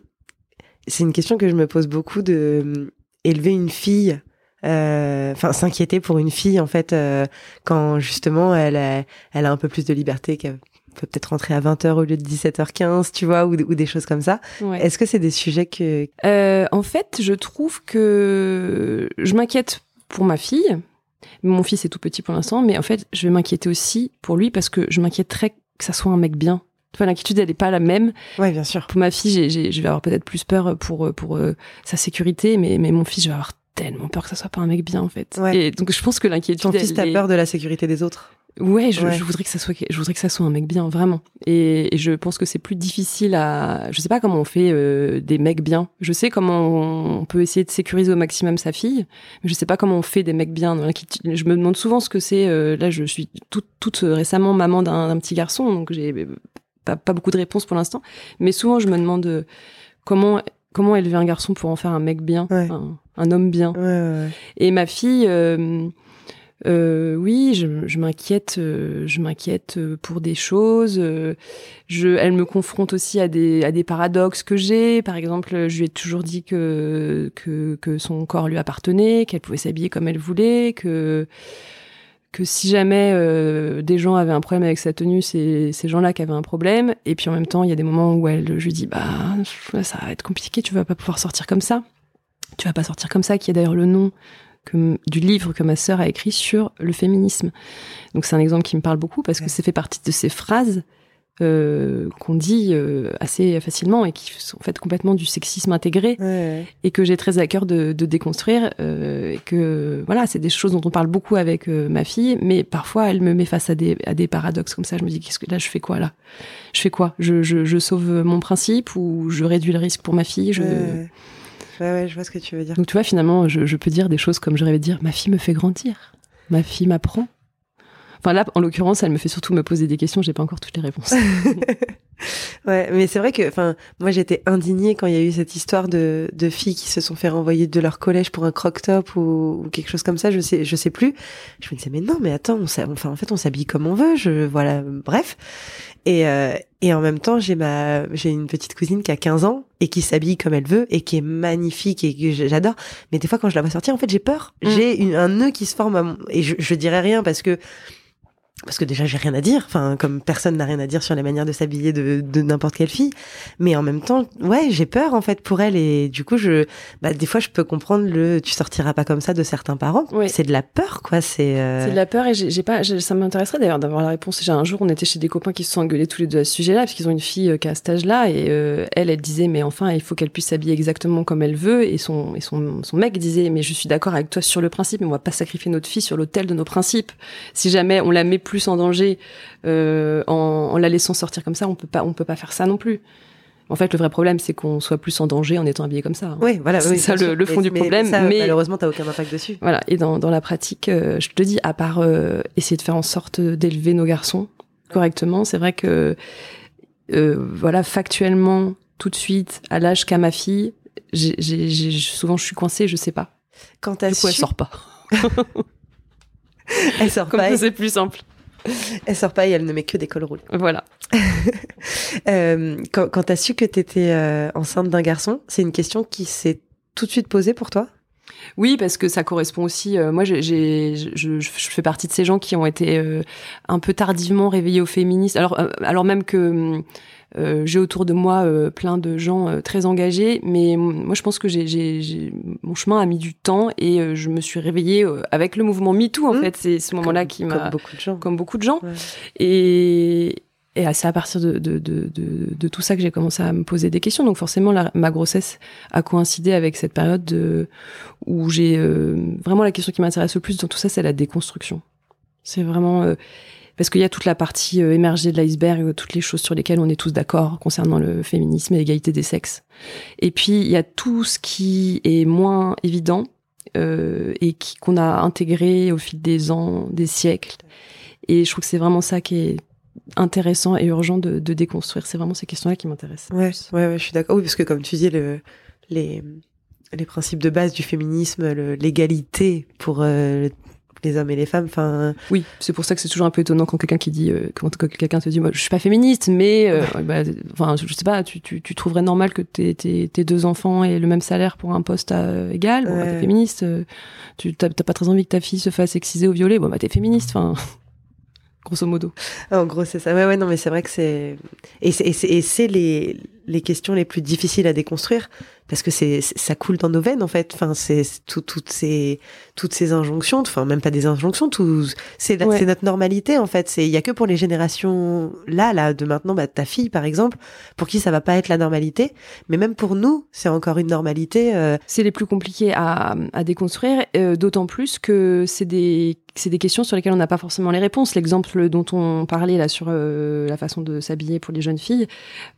c'est une question que je me pose beaucoup de euh, élever une fille, euh, enfin s'inquiéter pour une fille en fait euh, quand justement elle a, elle a un peu plus de liberté, qu'elle peut peut-être rentrer à 20h au lieu de 17h15, tu vois, ou, ou des choses comme ça. Ouais. Est-ce que c'est des sujets que... Euh, en fait, je trouve que je m'inquiète pour ma fille. Mon fils est tout petit pour l'instant, mais en fait, je vais m'inquiéter aussi pour lui parce que je m'inquiéterais que ça soit un mec bien. Tu vois, l'inquiétude, elle n'est pas la même. Ouais, bien sûr. Pour ma fille, j'ai- je vais avoir peut-être plus peur pour, pour euh, sa sécurité, mais, mais mon fils, je vais avoir tellement peur que ça soit pas un mec bien, en fait. Ouais. Et donc, je pense que l'inquiétude. Ton fils, t'as est- peur de la sécurité des autres. Ouais, je, Ouais. je voudrais que ça soit, je voudrais que ça soit un mec bien, vraiment. Et, et je pense que c'est plus difficile à, je sais pas comment on fait euh, des mecs bien. Je sais comment on, peut essayer de sécuriser au maximum sa fille, mais je sais pas comment on fait des mecs bien. Je me demande souvent ce que c'est. euh, là, je suis toute, toute récemment maman d'un petit garçon, donc j'ai pas, pas beaucoup de réponses pour l'instant. Mais souvent, je me demande euh, comment, comment élever un garçon pour en faire un mec bien, Ouais. un, un homme bien. Ouais, ouais, ouais. Et ma fille, euh, euh, oui, je, m'inquiète, euh, je m'inquiète euh, pour des choses. euh, je, elle me confronte aussi à des paradoxes que j'ai. Par exemple, je lui ai toujours dit que que, son corps lui appartenait, qu'elle pouvait s'habiller comme elle voulait, que que si jamais euh, des gens avaient un problème avec sa tenue, c'est ces gens-là qui avaient un problème. Et puis en même temps, il y a des moments où elle, je lui dis, bah ça va être compliqué, tu vas pas pouvoir sortir comme ça. Tu vas pas sortir comme ça, qui est d'ailleurs le nom que, du livre que ma sœur a écrit sur le féminisme. Donc c'est un exemple qui me parle beaucoup parce que ça fait partie de ces phrases euh, qu'on dit euh, assez facilement et qui sont en fait complètement du sexisme intégré Ouais. et que j'ai très à cœur de, de déconstruire euh, et que voilà c'est des choses dont on parle beaucoup avec ma fille mais parfois elle me met face à des à des paradoxes comme ça je me dis qu'est-ce que là je fais quoi là? Je fais quoi? Je, je, je sauve mon principe ou je réduis le risque pour ma fille? Je... Ouais. Ouais, ouais, je vois ce que tu veux dire. donc tu vois finalement je, je peux dire des choses comme je rêvais de dire ma fille me fait grandir. Ma fille m'apprend. Enfin là en l'occurrence elle me fait surtout me poser des questions j'ai pas encore toutes les réponses Ouais, mais c'est vrai que, enfin, moi j'étais indignée quand il y a eu cette histoire de, de filles qui se sont fait renvoyer de leur collège pour un croc-top ou, ou quelque chose comme ça, je sais, je sais plus. Je me disais, mais non, mais attends, on enfin, en fait, on s'habille comme on veut, je, voilà, bref. Et, euh, et en même temps, j'ai ma, j'ai une petite cousine qui a 15 ans et qui s'habille comme elle veut et qui est magnifique et que j'adore. Mais des fois, quand je la vois sortir, en fait, j'ai peur. Mm. J'ai une- un nœud qui se forme à mon, et je, je dirais rien parce que, parce que déjà j'ai rien à dire, enfin comme personne n'a rien à dire sur les manières de s'habiller de, de n'importe quelle fille, mais en même temps, ouais, j'ai peur en fait pour elle et du coup je, bah des fois je peux comprendre le, tu sortiras pas comme ça de certains parents, Oui. c'est de la peur quoi, c'est. euh, C'est de la peur et j'ai pas, ça m'intéresserait d'ailleurs d'avoir la réponse. J'ai un jour, on était chez des copains qui se sont engueulés tous les deux à ce sujet-là, parce qu'ils ont une fille euh, qui a cet âge-là et euh, elle, elle disait mais enfin il faut qu'elle puisse s'habiller exactement comme elle veut et son et son son mec disait mais je suis d'accord avec toi sur le principe, mais on va pas sacrifier notre fille sur l'autel de nos principes. Si jamais on la met plus en danger euh, en, en la laissant sortir comme ça, on peut pas, on peut pas faire ça non plus. En fait, le vrai problème, c'est qu'on soit plus en danger en étant habillé comme ça. hein. Oui, voilà, C'est oui, ça le- fond Mais- du mais problème, ça, mais- malheureusement t'as aucun impact dessus. Voilà. Et dans, dans la pratique, euh, je te dis, à part euh, essayer de faire en sorte d'élever nos garçons correctement, c'est vrai que, voilà, factuellement, tout de suite, à l'âge qu'a ma fille, souvent je suis coincée, je sais pas. Quand t'as Du coup, elle su- sort pas. elle sort Comme pas, elle, c'est plus simple. elle sort pas et elle ne met que des cols roulés. Voilà. Euh, quand quand t'as su que t'étais euh, enceinte d'un garçon, c'est une question qui s'est tout de suite posée pour toi? Oui, parce que ça correspond aussi. euh, moi, j'ai, je, je, je fais partie de ces gens qui ont été euh, un peu tardivement réveillés au féminisme. Alors, euh, alors même que euh, j'ai autour de moi euh, plein de gens euh, très engagés, mais moi, je pense que j'ai, mon chemin a mis du temps et euh, je me suis réveillée euh, avec le mouvement MeToo. En Mmh. fait, c'est ce moment-là qui m'a, Comme beaucoup de gens. comme beaucoup de gens. Ouais. Et, et c'est à partir de, de, de, de, de tout ça que j'ai commencé à me poser des questions. Donc forcément, la- ma grossesse a coïncidé avec cette période de, où j'ai euh, vraiment la question qui m'intéresse le plus dans tout ça, c'est la déconstruction. C'est vraiment euh, parce qu'il y a toute la partie euh, émergée de l'iceberg, euh, toutes les choses sur lesquelles on est tous d'accord concernant le féminisme et l'égalité des sexes. Et puis il y a tout ce qui est moins évident euh, et qu'on a intégré au fil des ans, des siècles. Et je trouve que c'est vraiment ça qui est intéressant et urgent de, de déconstruire. C'est vraiment ces questions-là qui m'intéressent. Ouais, ouais, ouais, je suis d'accord. Oui, parce que comme tu dis, le, les, les principes de base du féminisme, l'égalité pour euh, les hommes et les femmes, enfin, Oui, c'est pour ça que c'est toujours un peu étonnant quand quelqu'un qui dit, euh, quand, quand quelqu'un te dit, moi, je suis pas féministe, mais, euh, bah, enfin, je sais pas, tu, tu, tu trouverais normal que tes, tes, tes deux enfants aient le même salaire pour un poste à, égal? Bon, bah, t'es féministe. euh, tu t'as pas très envie que ta fille se fasse exciser ou violer? Bon, bah, t'es féministe. Enfin, grosso modo. en gros, c'est ça. Ouais, ouais, non, mais c'est vrai que c'est, et c'est, et c'est, et c'est les, les questions les plus difficiles à déconstruire parce que c'est, ça coule dans nos veines, en fait. Enfin, c'est tout, toutes ces, toutes ces injonctions, enfin, même pas des injonctions, tout, c'est, Ouais. c'est notre normalité, en fait. C'est, il y a que pour les générations là, là, de maintenant, bah, ta fille, par exemple, pour qui ça va pas être la normalité. Mais même pour nous, c'est encore une normalité, euh, c'est les plus compliqués à, à déconstruire, euh, d'autant plus que c'est des, c'est des questions sur lesquelles on n'a pas forcément les réponses. L'exemple dont on parlait là sur euh, la façon de s'habiller pour les jeunes filles,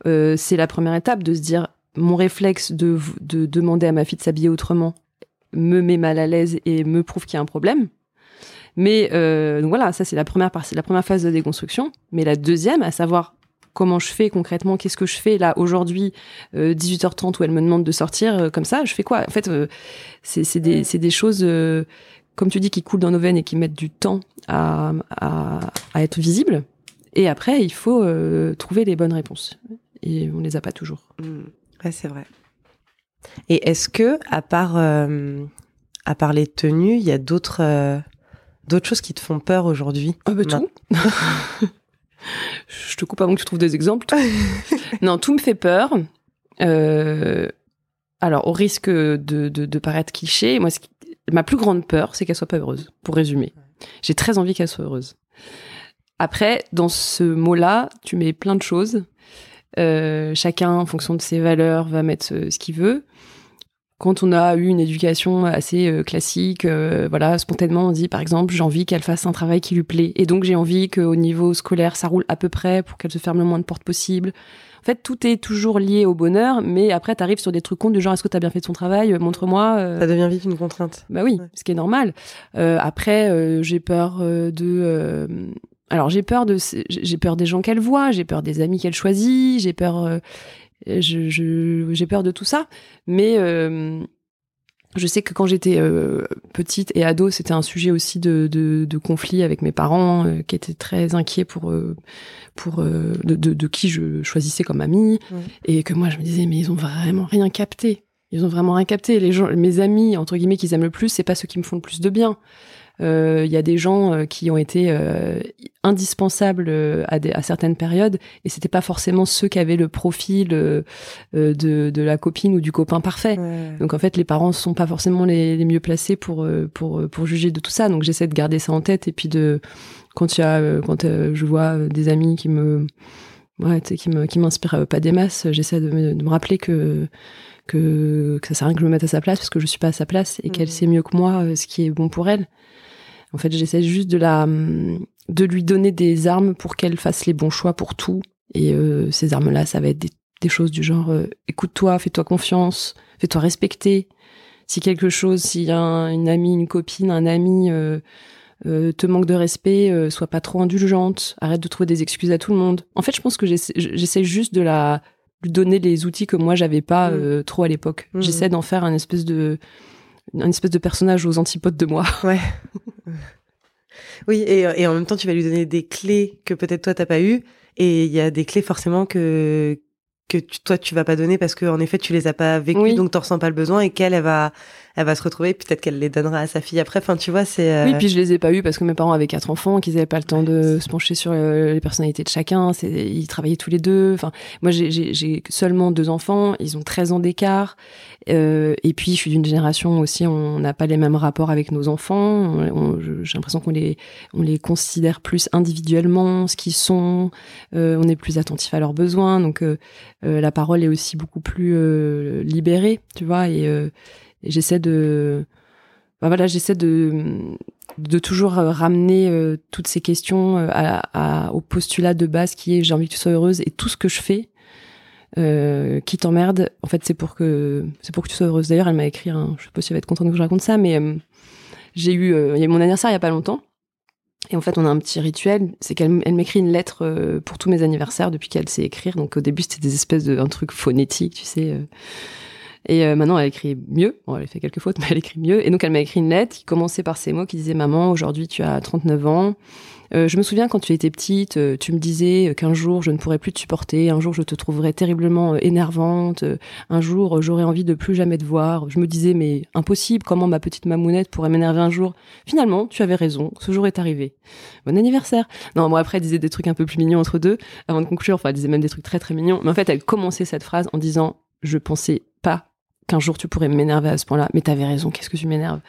euh, c'est la première étape de se dire mon réflexe de, de demander à ma fille de s'habiller autrement me met mal à l'aise et me prouve qu'il y a un problème. Mais euh, donc voilà, ça c'est la première partie, la première phase de déconstruction. Mais la deuxième, à savoir comment je fais concrètement, qu'est-ce que je fais là aujourd'hui, euh, 18h30 où elle me demande de sortir euh, comme ça, je fais quoi? En fait, euh, c'est des, choses. euh, comme tu dis, qui coulent dans nos veines et qui mettent du temps à, à, à être visibles. Et après, il faut euh, trouver les bonnes réponses. Et on les a pas toujours. Mm. Ouais, c'est vrai. Et est-ce que, à part, euh, à part les tenues, il y a d'autres euh, d'autres choses qui te font peur aujourd'hui? Ah bah tout. Je te coupe avant que tu trouves des exemples. non, tout me fait peur. Euh, alors, au risque de, de, de paraître cliché, moi, qui- ma plus grande peur, c'est qu'elle soit pas heureuse. Pour résumer, j'ai très envie qu'elle soit heureuse. Après, dans ce mot-là, tu mets plein de choses. Euh, chacun, en fonction de ses valeurs, va mettre ce qu'il veut. Quand on a eu une éducation assez euh, classique, euh, voilà, spontanément, on dit par exemple, j'ai envie qu'elle fasse un travail qui lui plaît, et donc j'ai envie qu'au niveau scolaire, ça roule à peu près pour qu'elle se ferme le moins de portes possible. En fait, tout est toujours lié au bonheur, mais après, t'arrives sur des trucs cons du genre, est-ce que t'as bien fait ton travail? Montre-moi. euh, Ça devient vite une contrainte. bah oui, Ouais. ce qui est normal. Euh, après, euh, j'ai peur de. Alors j'ai peur de, j'ai peur des gens qu'elle voit, j'ai peur des amis qu'elle choisit, j'ai peur, euh, je, je- j'ai peur de tout ça. Mais euh, je sais que quand j'étais euh, petite et ado, c'était un sujet aussi de, de, de conflit avec mes parents, euh, qui étaient très inquiets pour euh, pour euh, de, de, de qui je choisissais comme amie, et que moi je me disais mais ils ont vraiment rien capté. Ils ont vraiment rien capté. Les gens, mes amis entre guillemets qu'ils aiment le plus, c'est pas ceux qui me font le plus de bien. Euh, Il y a des gens euh, qui ont été euh, indispensables euh, à, des, à certaines périodes, et c'était pas forcément ceux qui avaient le profil de, de la copine ou du copain parfait. Ouais. Donc en fait, les parents sont pas forcément les, les mieux placés pour pour pour juger de tout ça. Donc j'essaie de garder ça en tête et puis de quand y a quand je vois des amis qui me ouais, qui m'inspirent euh, pas des masses, j'essaie de me, de me rappeler que que que ça sert à rien que je me mette à sa place parce que je suis pas à sa place et Mhm. qu'elle sait mieux que moi euh, ce qui est bon pour elle. En fait, j'essaie juste de la hum, de lui donner des armes pour qu'elle fasse les bons choix pour tout. Et euh, ces armes-là, ça va être des, des choses du genre euh, écoute-toi, fais-toi confiance, fais-toi respecter. Si quelque chose, s'il y a un- une amie, une copine, un ami euh, euh, te manque de respect, euh, sois pas trop indulgente, arrête de trouver des excuses à tout le monde. En fait, je pense que j'essaie juste de la lui donner les outils que moi j'avais pas Mm. euh, trop à l'époque. Mm. J'essaie d'en faire un espèce de un espèce de personnage aux antipodes de moi. Ouais. oui, et, et en même temps, tu vas lui donner des clés que peut-être toi, t'as pas eu. Et il y a des clés forcément que, que tu- toi, tu vas pas donner parce que en effet, tu les as pas vécues, Oui. donc t'en ressens pas le besoin et qu'elle, elle va, elle va se retrouver. Peut-être qu'elle les donnera à sa fille après. Enfin, tu vois, c'est. euh, Oui, puis je les ai pas eus parce que mes parents avaient quatre enfants, qu'ils avaient pas le temps de se pencher sur euh, les personnalités de chacun. Ils travaillaient tous les deux. Enfin, moi, j'ai, seulement deux enfants. Ils ont 13 ans d'écart. Euh, et puis, je suis d'une génération aussi, on n'a pas les mêmes rapports avec nos enfants. J'ai l'impression qu'on les, on les considère plus individuellement, ce qu'ils sont. On est plus attentif à leurs besoins. Donc, la parole est aussi beaucoup plus libérée, tu vois. Et, j'essaie de, ben voilà, j'essaie de de toujours euh, ramener euh, toutes ces questions euh, au postulat de base qui est j'ai envie que tu sois heureuse et tout ce que je fais qui t'emmerde. En fait c'est pour que c'est pour que tu sois heureuse. D'ailleurs elle m'a écrit un, je sais pas si elle va être contente que je raconte ça mais j'ai eu il y a mon anniversaire il y a pas longtemps. Et en fait on a un petit rituel. C'est qu'elle elle m'écrit une lettre pour tous mes anniversaires depuis qu'elle sait écrire. Donc au début c'était des espèces de un truc phonétique tu sais et euh, maintenant, elle écrit mieux. Bon, elle fait quelques fautes, mais elle écrit mieux. Et donc, elle m'a écrit une lettre qui commençait par ces mots qui disaient Maman, aujourd'hui, tu as 39 ans. Euh, je me souviens quand tu étais petite, euh, tu me disais qu'un jour, je ne pourrais plus te supporter. Un jour, je te trouverais terriblement énervante. Un jour, j'aurais envie de plus jamais te voir. Je me disais Mais impossible, comment ma petite mamounette pourrait m'énerver un jour? Finalement, tu avais raison. Ce jour est arrivé. Bon anniversaire. Non, bon, après, elle disait des trucs un peu plus mignons entre deux avant de conclure. Enfin, elle disait même des trucs très, très mignons. Mais en fait, elle commençait cette phrase en disant Je pensais pas qu'un jour tu pourrais m'énerver à ce point-là. Mais t'avais raison, qu'est-ce que tu m'énerves?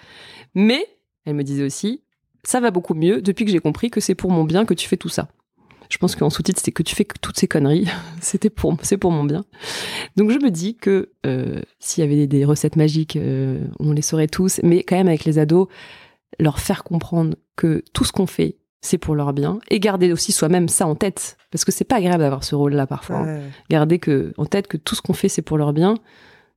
Mais, elle me disait aussi, ça va beaucoup mieux depuis que j'ai compris que c'est pour mon bien que tu fais tout ça. Je pense qu'en sous-titre, c'est que tu fais toutes ces conneries. C'était pour, c'est pour mon bien. Donc je me dis que euh, s'il y avait des, des recettes magiques, euh, on les saurait tous. Mais quand même avec les ados, leur faire comprendre que tout ce qu'on fait, c'est pour leur bien, et garder aussi soi-même ça en tête, parce que c'est pas agréable d'avoir ce rôle-là parfois. hein garder que en tête que tout ce qu'on fait c'est pour leur bien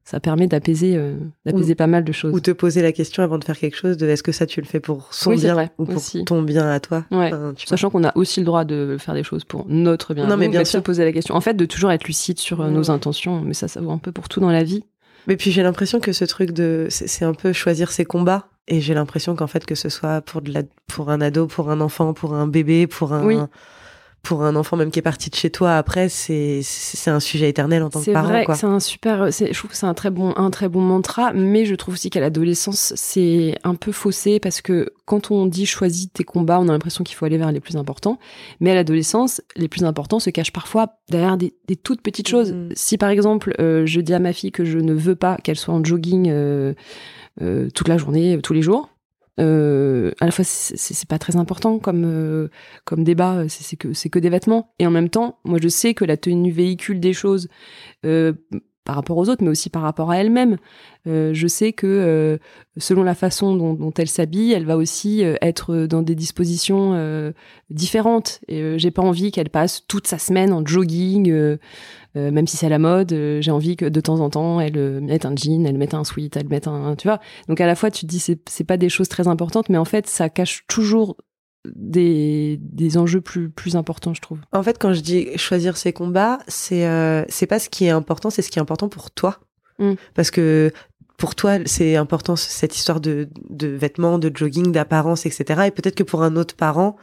ça permet d'apaiser euh, d'apaiser pas mal de choses Ou te poser la question avant de faire quelque chose de est-ce que ça tu le fais pour son Oui, bien vrai, ou pour aussi. ton bien à toi? Ouais. Enfin, sachant qu'on a aussi le droit de faire des choses pour notre bien Non, à mais nous, bien se sûr. poser la question en fait de toujours être lucide sur euh, nos intentions mais ça ça vaut un peu pour tout dans la vie Mais puis j'ai l'impression que ce truc de c'est un peu choisir ses combats Et j'ai l'impression qu'en fait, que ce soit pour, de la, pour un ado, pour un enfant, pour un bébé, pour un, Oui. Pour un enfant même qui est parti de chez toi après, c'est c'est un sujet éternel en tant que C'est parent. vrai, quoi. c'est un super. c'est- Je trouve que c'est un très bon, un très bon mantra, mais je trouve aussi qu'à l'adolescence, c'est un peu faussé parce que quand on dit choisis tes combats, on a l'impression qu'il faut aller vers les plus importants. Mais à l'adolescence, les plus importants se cachent parfois derrière des, des toutes petites choses. Mhm. Si par exemple, euh, je dis à ma fille que je ne veux pas qu'elle soit en jogging euh, euh, toute la journée, tous les jours. Euh, à la fois c'est pas très important comme euh, comme débat c'est c'est que c'est que des vêtements. Et en même temps moi je sais que la tenue véhicule des choses euh, par rapport aux autres mais aussi par rapport à elle-même Euh, je sais que euh, selon la façon dont, dont elle s'habille elle va aussi euh, être dans des dispositions euh, différentes et euh, j'ai pas envie qu'elle passe toute sa semaine en jogging même si c'est à la mode, j'ai envie que de temps en temps, elle mette un jean, elle mette un sweat, elle mette un, tu vois. Donc à la fois, tu te dis c'est pas des choses très importantes, mais en fait, ça cache toujours des, des enjeux plus plus importants, je trouve. En fait, quand je dis choisir ses combats, c'est euh, c'est pas ce qui est important, c'est ce qui est important pour toi. Mm. Parce que pour toi, c'est important cette histoire de, de vêtements, de jogging, d'apparence, etc. Et peut-être que pour un autre parent,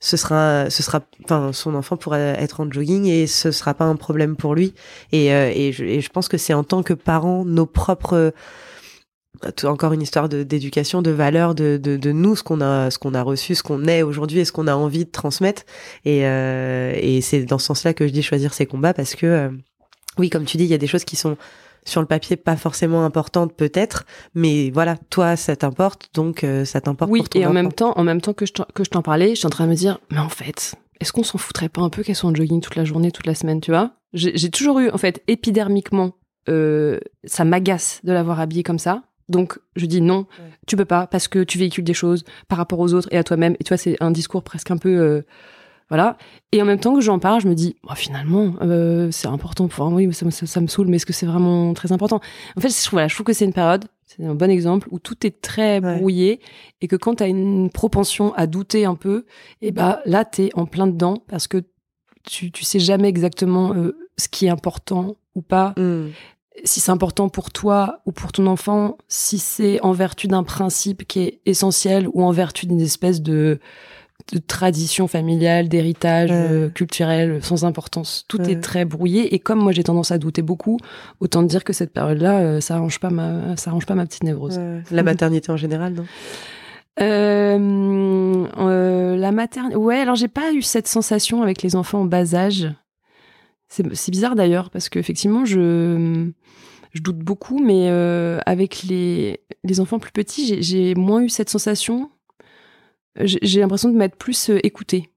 ce sera, ce sera, enfin, son enfant pourra être en jogging et ce sera pas un problème pour lui. Et, euh, et, je, et je pense que c'est en tant que parents nos propres encore une histoire de- d'éducation, de, valeurs, de, de, de nous, ce qu'on a, ce qu'on a reçu, ce qu'on est aujourd'hui et ce qu'on a envie de transmettre. Et, euh, et c'est dans ce sens-là que je dis choisir ses combats parce que, euh, oui, comme tu dis, il y a des choses qui sont sur le papier pas forcément importantes peut-être, mais voilà, toi ça t'importe, donc euh, ça t'importe Oui, pour ton et en enfant. même temps, en même temps que je t'en- que je t'en parlais, je suis en train de me dire, mais en fait, est-ce qu'on s'en foutrait pas un peu qu'elle soit en jogging toute la journée, toute la semaine, tu vois? J'ai j'ai toujours eu, en fait, épidermiquement, euh, ça m'agace de l'avoir habillée comme ça. Donc, je dis non, Ouais. tu peux pas, parce que tu véhicules des choses par rapport aux autres et à toi-même. Et tu vois, c'est un discours presque un peu. euh, voilà. Et en même temps que j'en parle, je me dis, oh, finalement, euh, c'est important pour. Oui, mais ça, me- ça, ça me saoule, mais est-ce que c'est vraiment très important? En fait, je trouve, voilà, je trouve que c'est une période, c'est un bon exemple, où tout est très Ouais. brouillé et que quand tu as une propension à douter un peu, et bah là, tu es en plein dedans parce que tu, tu sais jamais exactement euh, ce qui est important ou pas Mm. Si c'est important pour toi ou pour ton enfant, si c'est en vertu d'un principe qui est essentiel ou en vertu d'une espèce de, de tradition familiale, d'héritage euh, culturel sans importance. Tout est très brouillé et comme moi j'ai tendance à douter beaucoup, autant dire que cette période-là, euh, ça arrange pas ma, ça arrange pas ma petite névrose. La maternité en général, non? Euh, la maternité. Ouais, alors j'ai pas eu cette sensation avec les enfants en bas âge. C'est bizarre d'ailleurs parce qu'effectivement je je doute beaucoup, mais euh, avec les les enfants plus petits, j'ai- moins eu cette sensation. J'ai l'impression de m'être plus euh, écoutée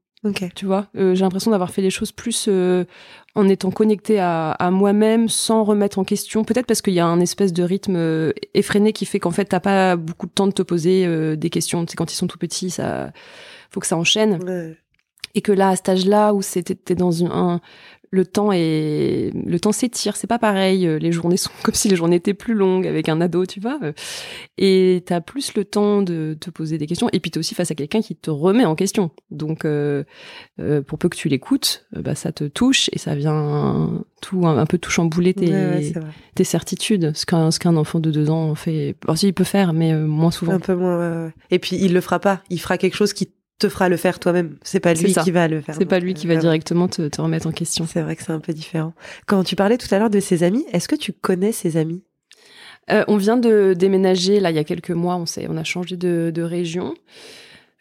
tu vois. Euh, j'ai l'impression d'avoir fait les choses plus euh, en étant connectée à, à moi-même, sans remettre en question. Peut-être parce qu'il y a un espèce de rythme effréné qui fait qu'en fait, t'as pas beaucoup de temps de te poser euh, des questions. Tu sais, quand ils sont tout petits, ça faut que ça enchaîne. Ouais. Et que là, à cet âge-là, où c'était dans un, le temps est le temps s'étire, c'est pas pareil. euh, Les journées sont comme si les journées étaient plus longues avec un ado, tu vois. euh, Et t'as plus le temps de te poser des questions. Et puis t'es aussi face à quelqu'un qui te remet en question. Donc, euh, euh, pour peu que tu l'écoutes, bah, ça te touche et ça vient tout un, un peu tout chambouler tes, Ouais, ouais, tes certitudes. Ce qu'un ce qu'un enfant de deux ans fait. Alors, si, il peut faire, mais moins souvent. Un peu moins. ouais, ouais. Et puis il le fera pas. Il fera quelque chose qui te fera le faire toi-même. C'est pas lui ça. qui va le faire. C'est pas lui euh, qui va vraiment. directement te, te remettre en question. C'est vrai que c'est un peu différent. Quand tu parlais tout à l'heure de ses amis, est-ce que tu connais ses amis? Euh, on vient de déménager là il y a quelques mois. On on a changé de, de région.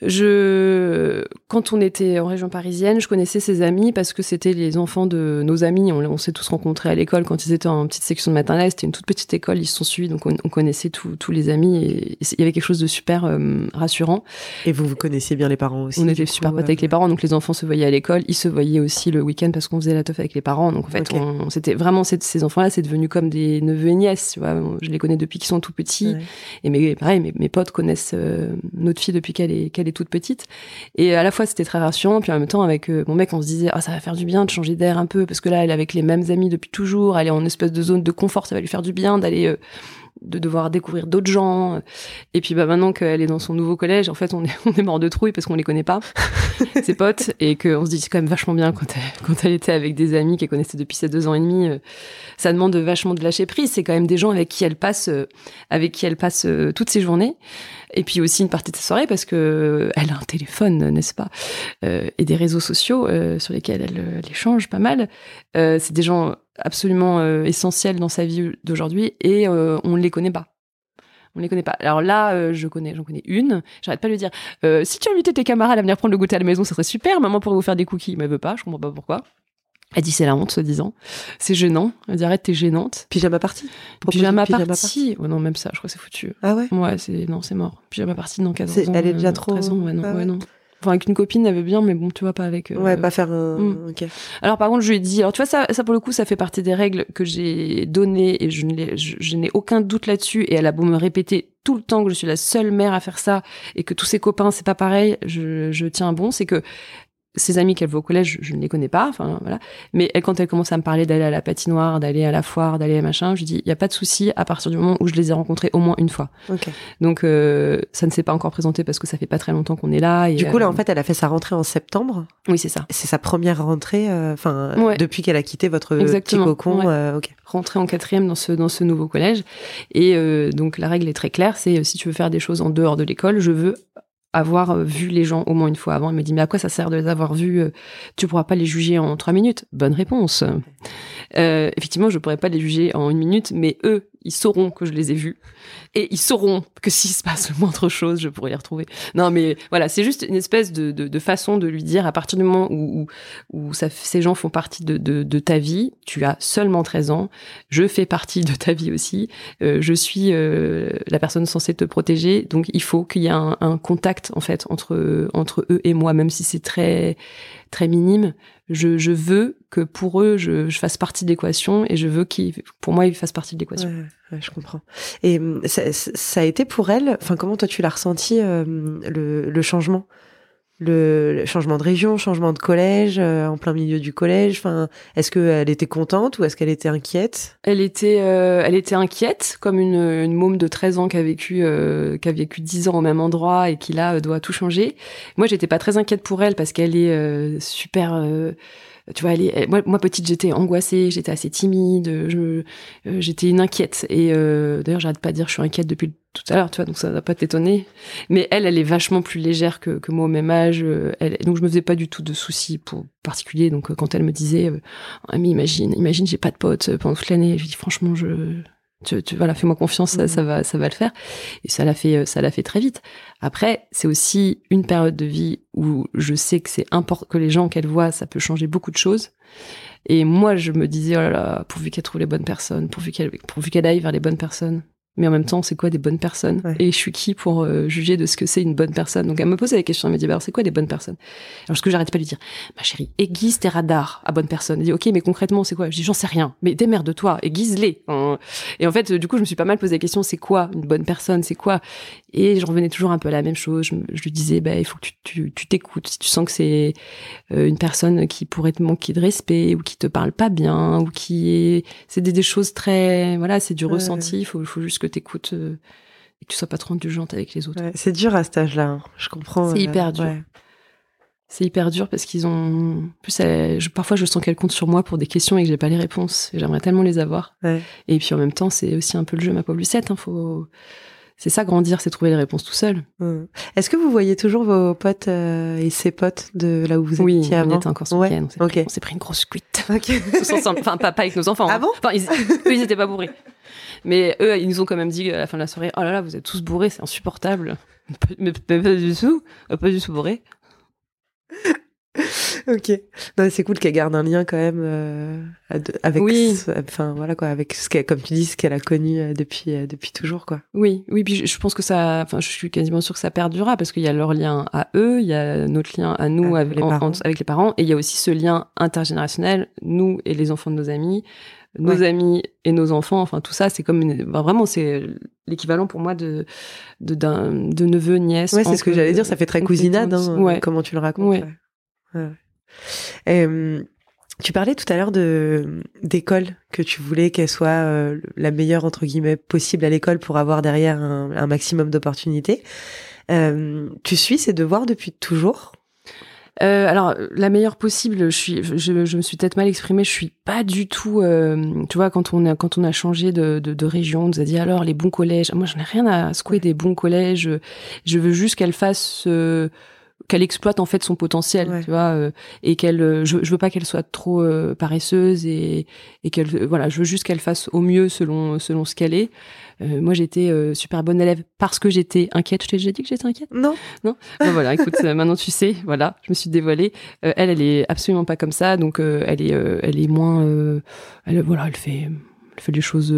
Je, quand on était en région parisienne, je connaissais ses amis parce que c'était les enfants de nos amis. On, on s'est tous rencontrés à l'école quand ils étaient en petite section de maternelle. C'était une toute petite école, ils se sont suivis, donc on, on connaissait tous les amis et, il y avait quelque chose de super euh, rassurant. Et vous vous connaissiez bien les parents aussi on était super potes euh, avec les parents, donc les enfants se voyaient à l'école, ils se voyaient aussi le week-end parce qu'on faisait la teuf avec les parents. Donc en fait, on, c'était vraiment ces, ces enfants-là, c'est devenu comme des neveux et nièces. Tu vois, je les connais depuis qu'ils sont tout petits. Ouais. Et mes, pareil, mes, mes potes connaissent euh, notre fille depuis qu'elle est, qu'elle est toute petite. Et à la fois, c'était très rassurant. Puis en même temps, avec euh, mon mec, on se disait, ah, ça va faire du bien de changer d'air un peu. Parce que là, elle est avec les mêmes amis depuis toujours. Elle est en espèce de zone de confort. Ça va lui faire du bien d'aller, euh, de devoir découvrir d'autres gens. Et puis, bah, maintenant qu'elle est dans son nouveau collège, en fait, on est, on est mort de trouille parce qu'on les connaît pas. ses potes et qu'on se dit c'est quand même vachement bien quand elle, quand elle était avec des amis qu'elle connaissait depuis ses deux ans et demi. euh, ça demande vachement de lâcher prise. C'est quand même des gens avec qui elle passe, euh, avec qui elle passe euh, toutes ses journées. Et puis aussi une partie de sa soirée parce que elle a un téléphone, n'est-ce pas, et des réseaux sociaux sur lesquels elle, elle échange pas mal. C'est des gens absolument euh, essentiels dans sa vie d'aujourd'hui et euh, on ne les connaît pas. On les connaît pas. Alors là, euh, je connais, j'en connais une. J'arrête pas de lui dire euh, si tu invitais tes camarades à venir prendre le goûter à la maison, ça serait super. Maman pourrait vous faire des cookies, mais elle veut pas. Je comprends pas pourquoi. Elle dit c'est la honte, soi-disant. C'est gênant. Elle dit arrête, t'es gênante. Pyjama party Pyjama, pyjama party. Ouais, non, même ça, je crois que c'est foutu. Ah ouais? Ouais, c'est non, c'est mort. Pyjama party dans 14 C'est- ans. elle est euh, déjà trop- 13 ans, ouais, non, Ah ouais. ouais, non. Enfin, avec une copine, elle veut bien, mais bon, tu vois pas avec. euh, Ouais, pas faire un. Mm. Ok. alors par contre, je lui ai dit, alors tu vois ça, ça pour le coup, ça fait partie des règles que j'ai données et je ne l'ai- je, je n'ai aucun doute là-dessus. Et elle a beau me répéter tout le temps que je suis la seule mère à faire ça et que tous ses copains c'est pas pareil, je, je tiens bon, c'est que ses amis qu'elle voit au collège, je, je ne les connais pas, enfin voilà. Mais elle, quand elle commence à me parler d'aller à la patinoire, d'aller à la foire, d'aller à machin, je dis, il y a pas de souci à partir du moment où je les ai rencontrés au moins une fois. Ok. Donc euh, ça ne s'est pas encore présenté parce que ça fait pas très longtemps qu'on est là. Et, Du coup, là, euh, en fait, elle a fait sa rentrée en septembre. oui c'est ça. C'est sa première rentrée, euh, enfin, Ouais. depuis qu'elle a quitté votre Exactement, petit cocon. ouais. euh, ok. rentrer en quatrième dans ce dans ce nouveau collège et euh, donc la règle est très claire c'est euh, si tu veux faire des choses en dehors de l'école je veux avoir euh, vu les gens au moins une fois avant. Il me dit mais à quoi ça sert de les avoir vus euh, tu pourras pas les juger en trois minutes? Bonne réponse. Euh, effectivement je pourrais pas les juger en une minute mais eux ils sauront que je les ai vus et ils sauront que s'il se passe le moindre chose je pourrais les retrouver non mais voilà c'est juste une espèce de, de, de façon de lui dire à partir du moment où, où, où ça, ces gens font partie de, de, de ta vie tu as seulement 13 ans je fais partie de ta vie aussi. Euh, je suis euh, la personne censée te protéger, donc il faut qu'il y ait un, un contact en fait entre entre eux et moi, même si c'est très très minime. Je, je veux que pour eux, je, je fasse partie de l'équation et je veux qu'ils, pour moi, ils fassent partie de l'équation. Ouais, ouais, je comprends. Et hum, ça, ça a été pour elle, enfin, comment toi tu l'as ressenti, euh, le, le changement? Le, le changement de région, changement de collège, euh, en plein milieu du collège. Enfin, est-ce qu'elle était contente ou est-ce qu'elle était inquiète? Elle était, euh, elle était inquiète, comme une, une môme de 13 ans qui a vécu, euh, qui a vécu 10 ans au même endroit et qui là euh, doit tout changer. Moi, j'étais pas très inquiète pour elle parce qu'elle est euh, super. Tu vois, elle est, elle- moi, moi, petite, j'étais angoissée, j'étais assez timide, je, euh, j'étais une inquiète. Et euh, d'ailleurs, j'arrête pas de dire je suis inquiète depuis tout à l'heure, tu vois, donc ça va pas t'étonner. Mais elle, elle est vachement plus légère que, que moi au même âge. euh, Elle, donc je me faisais pas du tout de soucis pour particulier. Donc euh, quand elle me disait, euh, ah, mais imagine, imagine, j'ai pas de potes pendant toute l'année, je dis franchement, je, tu, tu voilà, fais-moi confiance, ça, Mhm. ça va, ça va le faire. Et ça l'a fait, euh, ça l'a fait très vite. Après, c'est aussi une période de vie où je sais que c'est important que les gens qu'elle voit, ça peut changer beaucoup de choses. Et moi, je me disais, oh là là, pourvu qu'elle trouve les bonnes personnes, pourvu qu'elle, pourvu qu'elle aille vers les bonnes personnes. Mais en même temps, c'est quoi des bonnes personnes? Ouais. Et je suis qui pour euh, juger de ce que c'est une bonne personne? Donc elle me posait la question, elle me dit, bah, alors c'est quoi des bonnes personnes? Alors ce que j'arrête pas de lui dire, ma chérie, aiguise tes radars à bonnes personnes. Elle dit, ok, mais concrètement, c'est quoi? Je dis, j'en sais rien. Mais démerde-toi, aiguise-les. Hein. Et en fait, du coup, je me suis pas mal posé la question, c'est quoi une bonne personne? C'est quoi? Et je revenais toujours un peu à la même chose. Je, lui disais, bah, il faut que tu- t'écoutes. Si tu sens que c'est euh, une personne qui pourrait te manquer de respect ou qui te parle pas bien ou qui est, c'est des, des choses très, voilà, c'est du ressenti. Il faut, faut juste que t'écoutes euh, et que tu sois pas trop indulgente avec les autres. Ouais, C'est dur à cet âge-là, hein. je comprends. C'est euh, hyper dur. ouais. C'est hyper dur parce qu'ils ont, en plus, elle- je- parfois je sens qu'elle compte sur moi pour des questions et que j'ai pas les réponses. Et J'aimerais tellement les avoir. Ouais. Et puis en même temps, c'est aussi un peu le jeu, ma pauvre Lucette. Hein, faut, c'est ça grandir, c'est trouver les réponses tout seul. Est-ce que vous voyez toujours vos potes euh, et ses potes de là où vous Oui, étiez on avant était encore ce Ouais. On s'est ok. pris, on une grosse cuite. Ok. tous ensemble. Enfin, pas, pas avec nos enfants. Ah hein. bon? Enfin, ils, eux, ils étaient pas bourrés. Mais eux, ils nous ont quand même dit à la fin de la soirée, oh là là, vous êtes tous bourrés, c'est insupportable. Mais, mais pas du tout, pas du tout bourrés. ok. Non, c'est cool qu'elle garde un lien quand même euh, avec, Oui. ce- enfin voilà quoi, avec ce qu'elle, comme tu dis, ce qu'elle a connu euh, depuis euh, depuis toujours quoi. Oui, oui, puis je, je pense que ça, enfin, je suis quasiment sûre que ça perdurera parce qu'il y a leur lien à eux, il y a notre lien à nous Avec avec, les en- avec les parents, et il y a aussi ce lien intergénérationnel, nous et les enfants de nos amis, nos Ouais. amis et nos enfants, enfin tout ça, c'est comme une, enfin, vraiment c'est l'équivalent pour moi de de d'un de neveu nièce. Ouais, c'est ce que j'allais dire. Ça fait très cousinade, hein, Ouais. comment tu le racontes. Tu parlais tout à l'heure de d'école que tu voulais qu'elle soit euh, la meilleure entre guillemets possible à l'école pour avoir derrière un, un maximum d'opportunités. Euh, tu suis ces devoirs depuis toujours? Euh, alors la meilleure possible, je suis, je, je me suis peut-être mal exprimée. Je suis pas du tout, euh, tu vois, quand on a quand on a changé de, de, de région, on nous a dit alors les bons collèges. Moi, j'en ai rien à secouer des bons collèges. Je veux juste qu'elle fasse euh, qu'elle exploite en fait son potentiel, Ouais. tu vois, euh, et qu'elle, euh, je, je veux pas qu'elle soit trop euh, paresseuse et, et qu'elle, voilà, je veux juste qu'elle fasse au mieux selon selon ce qu'elle est. Euh, moi, j'étais euh, super bonne élève parce que j'étais inquiète. Je t'ai déjà dit que j'étais inquiète? Non. Bon, voilà, écoute, euh, maintenant tu sais, voilà, je me suis dévoilée. Euh, elle, elle est absolument pas comme ça, donc elle est, elle est moins, elle, voilà, elle fait, elle fait les choses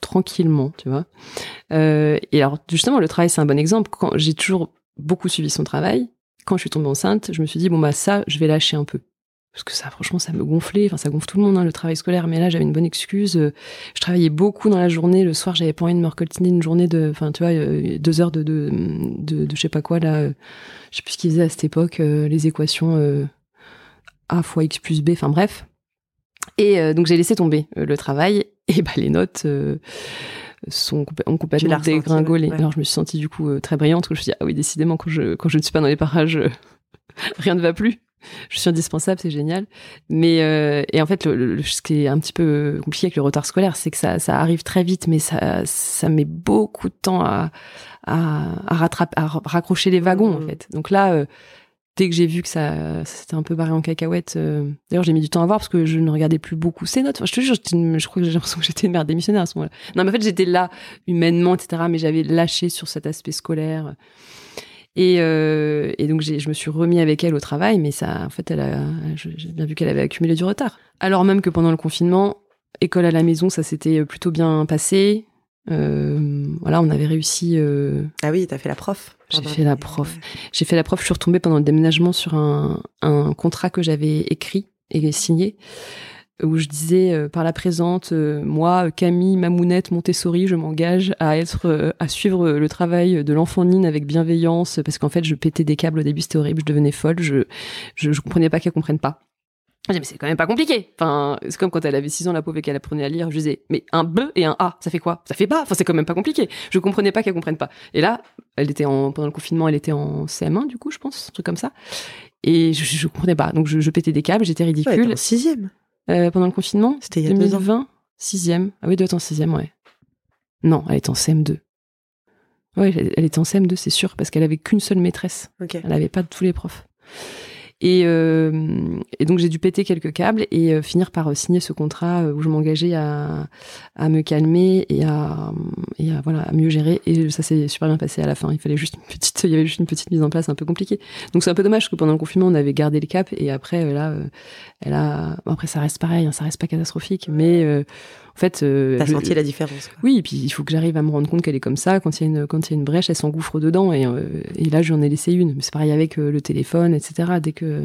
tranquillement, tu vois. Et alors justement, le travail, c'est un bon exemple. Quand j'ai toujours beaucoup suivi son travail, quand je suis tombée enceinte, je me suis dit bon bah ça, je vais lâcher un peu. Parce que ça, franchement, ça me gonflait. Enfin, ça gonfle tout le monde, hein, le travail scolaire. Mais là, j'avais une bonne excuse. Je travaillais beaucoup dans la journée. Le soir, j'avais pas envie de me recoltiner une journée de, enfin, tu vois, euh, deux heures de, de, de, de je sais pas quoi, là. euh, Je sais plus ce qu'ils faisaient à cette époque, euh, les équations A fois X plus B, enfin bref. Et donc, j'ai laissé tomber le travail. Et bah, les notes sont, ont complètement dégringolé. ouais. Alors, je me suis sentie, du coup, euh, très brillante. Je me suis dit, ah oui, décidément, quand je, quand je ne suis pas dans les parages, euh, rien ne va plus. Je suis indispensable, c'est génial. Mais euh, et en fait, le, le- ce qui est un petit peu compliqué avec le retard scolaire, c'est que ça, ça arrive très vite, mais ça, ça met beaucoup de temps à, à, à rattraper, à ra- raccrocher les wagons en Mhm. fait. Donc là, euh, dès que j'ai vu que ça, ça s'était un peu barré en cacahuète, euh, d'ailleurs j'ai mis du temps à voir parce que je ne regardais plus beaucoup ces notes. Enfin, je te jure, une- je crois que j'ai l'impression que j'étais une mère démissionnaire à ce moment-là. Non, mais en fait, j'étais là humainement, etc. Mais j'avais lâché sur cet aspect scolaire. Et, euh, et donc je me suis remis avec elle au travail, mais ça, en fait, elle a, je- j'ai bien vu qu'elle avait accumulé du retard. Alors même que pendant le confinement, école à la maison, ça s'était plutôt bien passé. Euh, voilà, on avait réussi. euh, Ah oui, t'as fait la prof. J'ai fait la prof. J'ai fait la prof. Je suis retombée pendant le déménagement sur un, un contrat que j'avais écrit et signé où je disais euh, par la présente, euh, moi, Camille Mamounette Montessori, je m'engage à être, euh, à suivre le travail de l'enfant Nine avec bienveillance, parce qu'en fait, je pétais des câbles au début, c'était horrible, je devenais folle, je, je, je comprenais pas qu'elle comprenne pas. Je disais, mais c'est quand même pas compliqué. Enfin, c'est comme quand elle avait 6 ans, la pauvre, et qu'elle apprenait à lire. Je disais, mais un B et un A, ça fait quoi? Ça fait pas. Enfin, c'est quand même pas compliqué. Je comprenais pas qu'elle comprenne pas. Et là, elle était en, pendant le confinement, elle était en CM1, du coup, je pense, un truc comme ça. Et je, je, comprenais pas. Donc, je, je pétais des câbles, j'étais Ouais, ridicule. en sixième. Euh, pendant le confinement? C'était il y a deux ans. 2020 Sixième. Ah oui, elle doit être en sixième, ouais. Non, elle est en CM2. Ouais, elle, était en CM2, c'est sûr, parce qu'elle avait qu'une seule maîtresse. Ok. Elle n'avait pas tous les profs. Et, euh, et donc j'ai dû péter quelques câbles et euh, finir par euh, signer ce contrat où je m'engageais à, à me calmer et à, et à voilà à mieux gérer. Et ça s'est super bien passé à la fin. Il fallait juste une petite, il y avait juste une petite mise en place un peu compliquée. Donc c'est un peu dommage que pendant le confinement on avait gardé le cap et après là, elle a, après ça reste pareil, hein, ça reste pas catastrophique, mais en fait, euh, T'as je- senti la différence. quoi. oui, et puis il faut que j'arrive à me rendre compte qu'elle est comme ça. Quand il y a une, quand il y a une brèche, elle s'engouffre dedans. Et, euh, et là, j'en ai laissé une. C'est pareil avec euh, le téléphone, etc. Dès que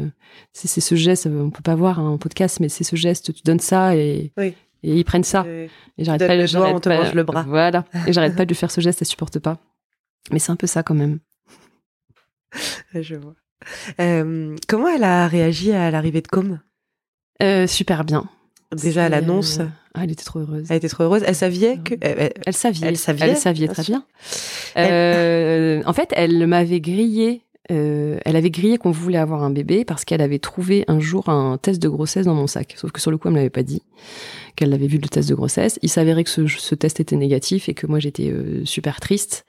c'est ce geste, on peut pas voir hein, en podcast, mais c'est ce geste, tu donnes ça et, Oui. et ils prennent ça. Et j'arrête pas, le doigt, on te pas- mange le bras. Voilà. Et j'arrête pas de lui faire ce geste, elle supporte pas. Mais c'est un peu ça quand même. Je vois. Euh, comment elle a réagi à l'arrivée de Com? Euh, super bien. Déjà à l'annonce, euh, ah, elle était trop heureuse. elle était trop heureuse. Elle savait que. elle- elle- Elle saviait. Elle saviait, Elle très bien. Euh, en fait, elle m'avait grillé. euh, elle avait grillé qu'on voulait avoir un bébé parce qu'elle avait trouvé un jour un test de grossesse dans mon sac. Sauf que sur le coup, elle me l'avait pas dit qu'elle avait vu le test de grossesse. Il s'avérait que ce, ce test était négatif et que moi j'étais euh, super triste.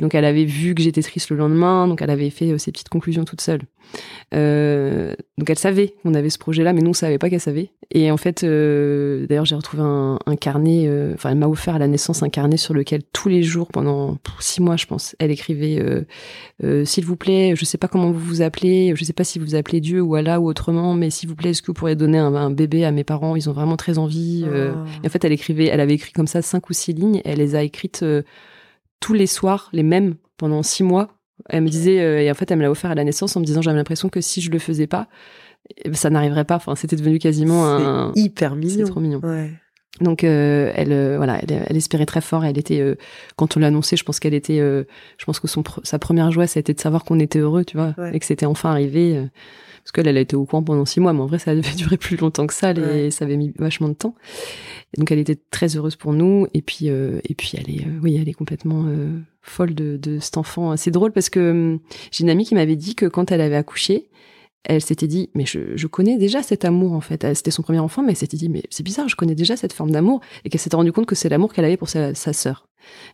Donc elle avait vu que j'étais triste le lendemain, donc elle avait fait ses petites conclusions toute seule. Euh, donc elle savait qu'on avait ce projet-là, mais nous on savait pas qu'elle savait. Et en fait, euh, d'ailleurs j'ai retrouvé un, un carnet. euh, Enfin, elle m'a offert à la naissance un carnet sur lequel tous les jours pendant six mois, je pense, elle écrivait s'il vous plaît, je sais pas comment vous vous appelez, je sais pas si vous vous appelez Dieu ou Allah ou autrement, mais s'il vous plaît, est-ce que vous pourriez donner un, un bébé à mes parents? Ils ont vraiment très envie. Oh. et en fait, elle écrivait, elle avait écrit comme ça cinq ou six lignes. Elle les a écrites tous les soirs, les mêmes, pendant six mois. Elle me disait, euh, et en fait, elle me l'a offert à la naissance en me disant, j'avais l'impression que si je le faisais pas, eh ben, ça n'arriverait pas. Enfin, c'était devenu quasiment un. C'est hyper C'est mignon. trop mignon. Ouais. Donc, euh, elle, euh, voilà, elle, elle espérait très fort. Elle était, euh, quand on l'a annoncé, je pense qu'elle était, euh, je pense que son, pr- sa première joie, ça a été de savoir qu'on était heureux, tu vois, Ouais. et que c'était enfin arrivé. euh, parce qu'elle, elle a été au courant pendant six mois, mais en vrai, ça devait durer plus longtemps que ça, Ouais. ça avait mis vachement de temps. Et donc, elle était très heureuse pour nous. Et puis, euh, et puis, elle est, euh, oui, elle est complètement euh, folle de, de cet enfant. C'est drôle parce que hum, j'ai une amie qui m'avait dit que quand elle avait accouché, elle s'était dit, mais je, je, connais déjà cet amour en fait. C'était son premier enfant, mais elle s'était dit, mais c'est bizarre, je connais déjà cette forme d'amour, et qu'elle s'était rendue compte que c'est l'amour qu'elle avait pour sa, sa sœur.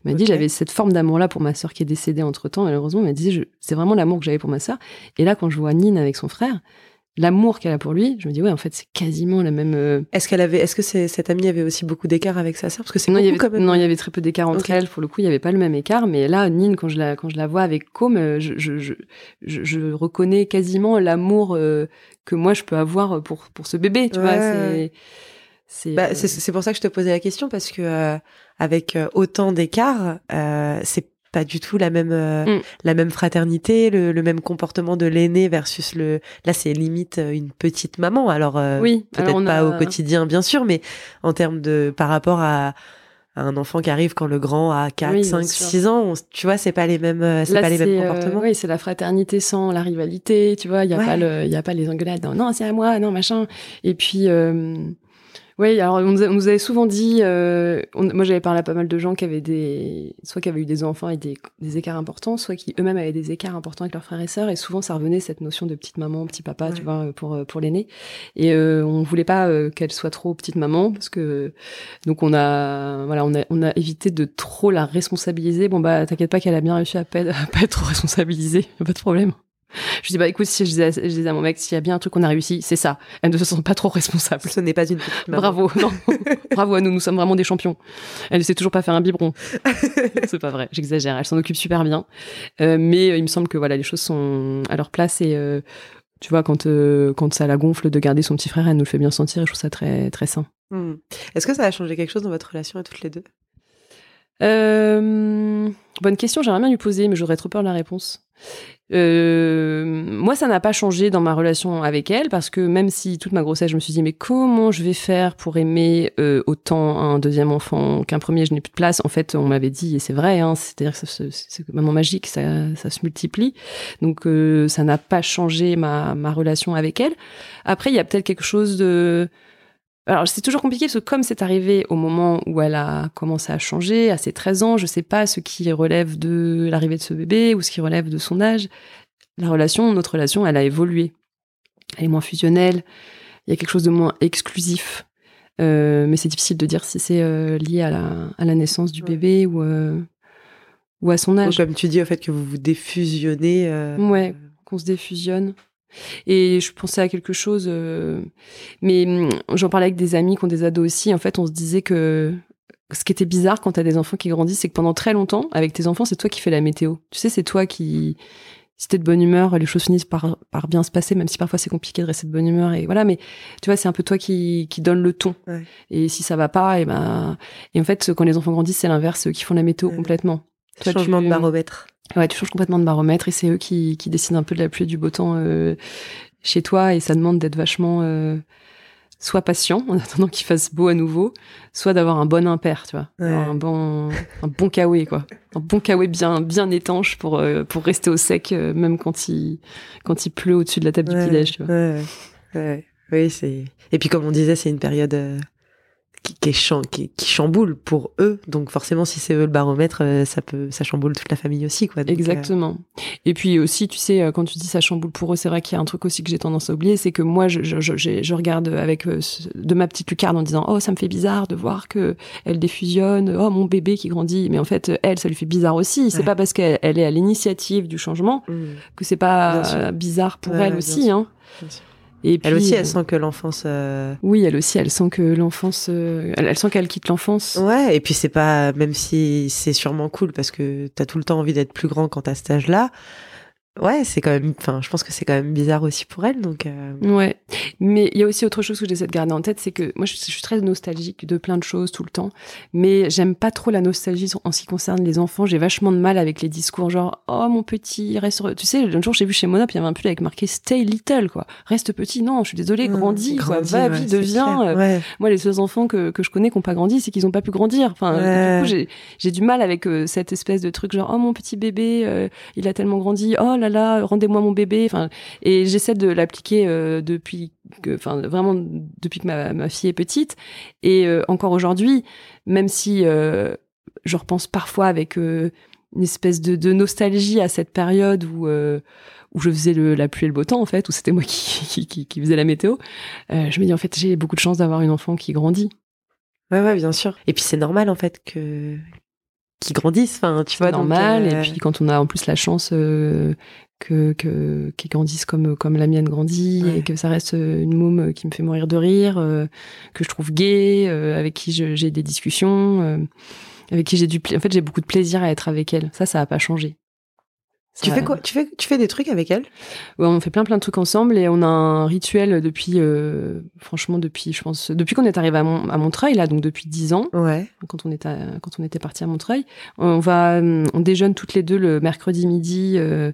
Elle m'a dit, j'avais cette forme d'amour-là pour ma sœur qui est décédée entre temps, malheureusement. Elle m'a dit, c'est vraiment l'amour que j'avais pour ma sœur. Et là, quand je vois Nine avec son frère, l'amour qu'elle a pour lui, je me dis ouais en fait c'est quasiment la même. euh, Est-ce qu'elle avait, est-ce que c'est, cette amie avait aussi beaucoup d'écart avec sa sœur? Parce que c'est Non, il y avait quand même. non, il y avait très peu d'écart entre elles. Pour le coup, il y avait pas le même écart. Mais là, Nine, quand je la quand je la vois avec Com, euh, je je je, je, reconnais quasiment l'amour euh, que moi je peux avoir pour pour ce bébé. Tu vois, Ouais, c'est ouais. c'est Bah, euh, c'est, c'est pour ça que je te posais la question parce que euh, avec autant d'écart, euh, c'est pas du tout la même euh, Mm. la même fraternité, le, le même comportement de l'aîné versus le. Là, c'est limite euh, une petite maman. Alors euh, oui. peut-être pas a- au quotidien, bien sûr, mais en termes de par rapport à, un enfant qui arrive quand le grand a 4, Oui, bien 5, sûr. 6 ans, on- tu vois, c'est pas les mêmes, c'est pas les mêmes euh, comportements. oui, c'est la fraternité sans la rivalité, tu vois. Il y a Ouais. pas le, il y a pas les engueulades. Non, non, c'est à moi, non, machin. Et puis, euh, oui, alors on nous, a- on nous avait souvent dit, euh, on- moi j'avais parlé à pas mal de gens qui avaient des, soit qui avaient eu des enfants avec des, des écarts importants, soit qui eux-mêmes avaient des écarts importants avec leurs frères et sœurs. Et souvent, ça revenait cette notion de petite maman, petit papa, tu vois, pour euh, pour l'aîné. Et euh, on voulait pas euh, qu'elle soit trop petite maman parce que donc on a voilà on a on a évité de trop la responsabiliser. Bon bah t'inquiète pas qu'elle a bien réussi à pas, à pas être trop responsabilisée, pas de problème. Je dis bah écoute si je disais, à- je disais à mon mec s'il y a bien un truc qu'on a réussi c'est ça. Elle ne se sent pas trop responsable. Ce n'est pas une petite maman. Bravo, non, bravo à nous, nous sommes vraiment des champions. Elle ne sait toujours pas faire un biberon. c'est pas vrai, j'exagère. Elle s'en occupe super bien, Euh, mais euh, il me semble que voilà les choses sont à leur place et euh, tu vois quand euh, quand ça la gonfle de garder son petit frère, elle nous le fait bien sentir et je trouve ça très très sain. Hmm. Est-ce que ça a changé quelque chose dans votre relation à toutes les deux? Bonne question, j'aimerais bien lui poser, mais j'aurais trop peur de la réponse. Euh, moi, ça n'a pas changé dans ma relation avec elle parce que même si toute ma grossesse, je me suis dit mais comment je vais faire pour aimer euh, autant un deuxième enfant qu'un premier, je n'ai plus de place. En fait, on m'avait dit et c'est vrai, hein, c'est-à-dire que c'est vraiment magique, ça, ça se multiplie. Donc euh, ça n'a pas changé ma, ma relation avec elle. Après, il y a peut-être quelque chose de alors c'est toujours compliqué parce que comme c'est arrivé au moment où elle a commencé à changer, à ses 13 ans, je sais pas ce qui relève de l'arrivée de ce bébé ou ce qui relève de son âge. La relation, notre relation, elle a évolué. Elle est moins fusionnelle, il y a quelque chose de moins exclusif. Euh, mais c'est difficile de dire si c'est euh, lié à la, à la naissance du Ouais. bébé ou, euh, ou à son Ou âge. Comme tu dis, au fait que vous vous défusionnez. Ouais. qu'on se défusionne. Et je pensais à quelque chose, euh, mais hum, j'en parlais avec des amis qui ont des ados aussi. En fait, on se disait que ce qui était bizarre quand t'as des enfants qui grandissent, c'est que pendant très longtemps, avec tes enfants, c'est toi qui fais la météo. Tu sais, c'est toi qui, si t'es de bonne humeur, les choses finissent par, par bien se passer, même si parfois c'est compliqué de rester de bonne humeur. Et voilà, mais tu vois, c'est un peu toi qui, qui donne le ton. Ouais. Et si ça va pas, et ben, et en fait, quand les enfants grandissent, c'est l'inverse, eux qui font la météo Ouais. complètement. Toi, Changement tu- de baromètre. Ouais, tu changes complètement de baromètre et c'est eux qui, qui décident un peu de la pluie et du beau temps euh, chez toi et ça demande d'être vachement euh, soit patient en attendant qu'il fasse beau à nouveau, soit d'avoir un bon impair, tu vois, Ouais. Un bon un bon kawaii quoi, un bon kawaii bien bien étanche pour euh, pour rester au sec euh, même quand il quand il pleut au-dessus de la table du petit déj, tu vois. ouais, ouais. Oui, c'est. Et puis comme on disait, c'est une période euh, qui, qui, est cham- qui, qui chamboule pour eux. Donc forcément, si c'est eux le baromètre, euh, ça peut, ça chamboule toute la famille aussi, quoi. Donc, euh, Exactement. Et puis aussi, tu sais, euh, quand tu dis ça chamboule pour eux, c'est vrai qu'il y a un truc aussi que j'ai tendance à oublier, c'est que moi, je, je, je, je regarde avec de ma petite lucarne en disant, oh, ça me fait bizarre de voir que elle défusionne, oh, mon bébé qui grandit. Mais en fait, elle, ça lui fait bizarre aussi. C'est Ouais. pas parce qu'elle elle est à l'initiative du changement euh, mm, que c'est pas bizarre pour Ouais, elle aussi. Hein. bien sûr. Et puis, Elle aussi, elle sent que l'enfance. euh, Oui, elle aussi, elle sent que l'enfance, euh, elle, elle sent qu'elle quitte l'enfance. Ouais, et puis c'est pas, même si c'est sûrement cool parce que t'as tout le temps envie d'être plus grand quand t'as cet âge-là. Ouais, c'est quand même, enfin, je pense que c'est quand même bizarre aussi pour elle, donc. euh, Ouais, mais il y a aussi autre chose que j'essaie de garder en tête, c'est que moi je, je suis très nostalgique de plein de choses tout le temps, mais j'aime pas trop la nostalgie en ce qui concerne les enfants. J'ai vachement de mal avec les discours genre oh mon petit reste, tu sais, un jour j'ai vu chez Mona puis il y avait un pull avec marqué Stay little quoi, reste petit. Non, je suis désolée, grandis, quoi, grandis, va, ouais, vie, deviens. euh, Ouais. Moi, les seuls enfants que, que je connais qui n'ont pas grandi, c'est qu'ils n'ont pas pu grandir. Enfin, Ouais. du coup, j'ai, j'ai du mal avec euh, cette espèce de truc genre, oh mon petit bébé, il a tellement grandi, oh là là, rendez-moi mon bébé. Enfin, et j'essaie de l'appliquer euh, depuis, que, enfin, vraiment depuis que ma, ma fille est petite. Et euh, encore aujourd'hui, même si euh, je repense parfois avec euh, une espèce de, de, nostalgie à cette période où euh, où je faisais le, la pluie et le beau temps en fait, où c'était moi qui, qui, qui, faisais la météo. Euh, je me dis en fait j'ai beaucoup de chance d'avoir une enfant qui grandit. Ouais ouais bien sûr. Et puis c'est normal en fait que qui grandissent, enfin tu vois. Normal. Donc, euh... Et puis quand on a en plus la chance euh, que que qu'ils grandissent comme comme la mienne grandit ouais. et que ça reste une môme qui me fait mourir de rire, euh, que je trouve gay, euh, avec qui j'ai des discussions avec qui j'ai du en fait j'ai beaucoup de plaisir à être avec elle ça ça a pas changé ça... tu fais quoi? Tu fais tu fais des trucs avec elle? Ouais on fait plein plein de trucs ensemble et on a un rituel depuis euh, franchement depuis je pense depuis qu'on est arrivé à, Mon, à Montreuil là donc depuis dix ans. Ouais. Quand on était quand on était parti à Montreuil. On va on déjeune toutes les deux le mercredi midi euh,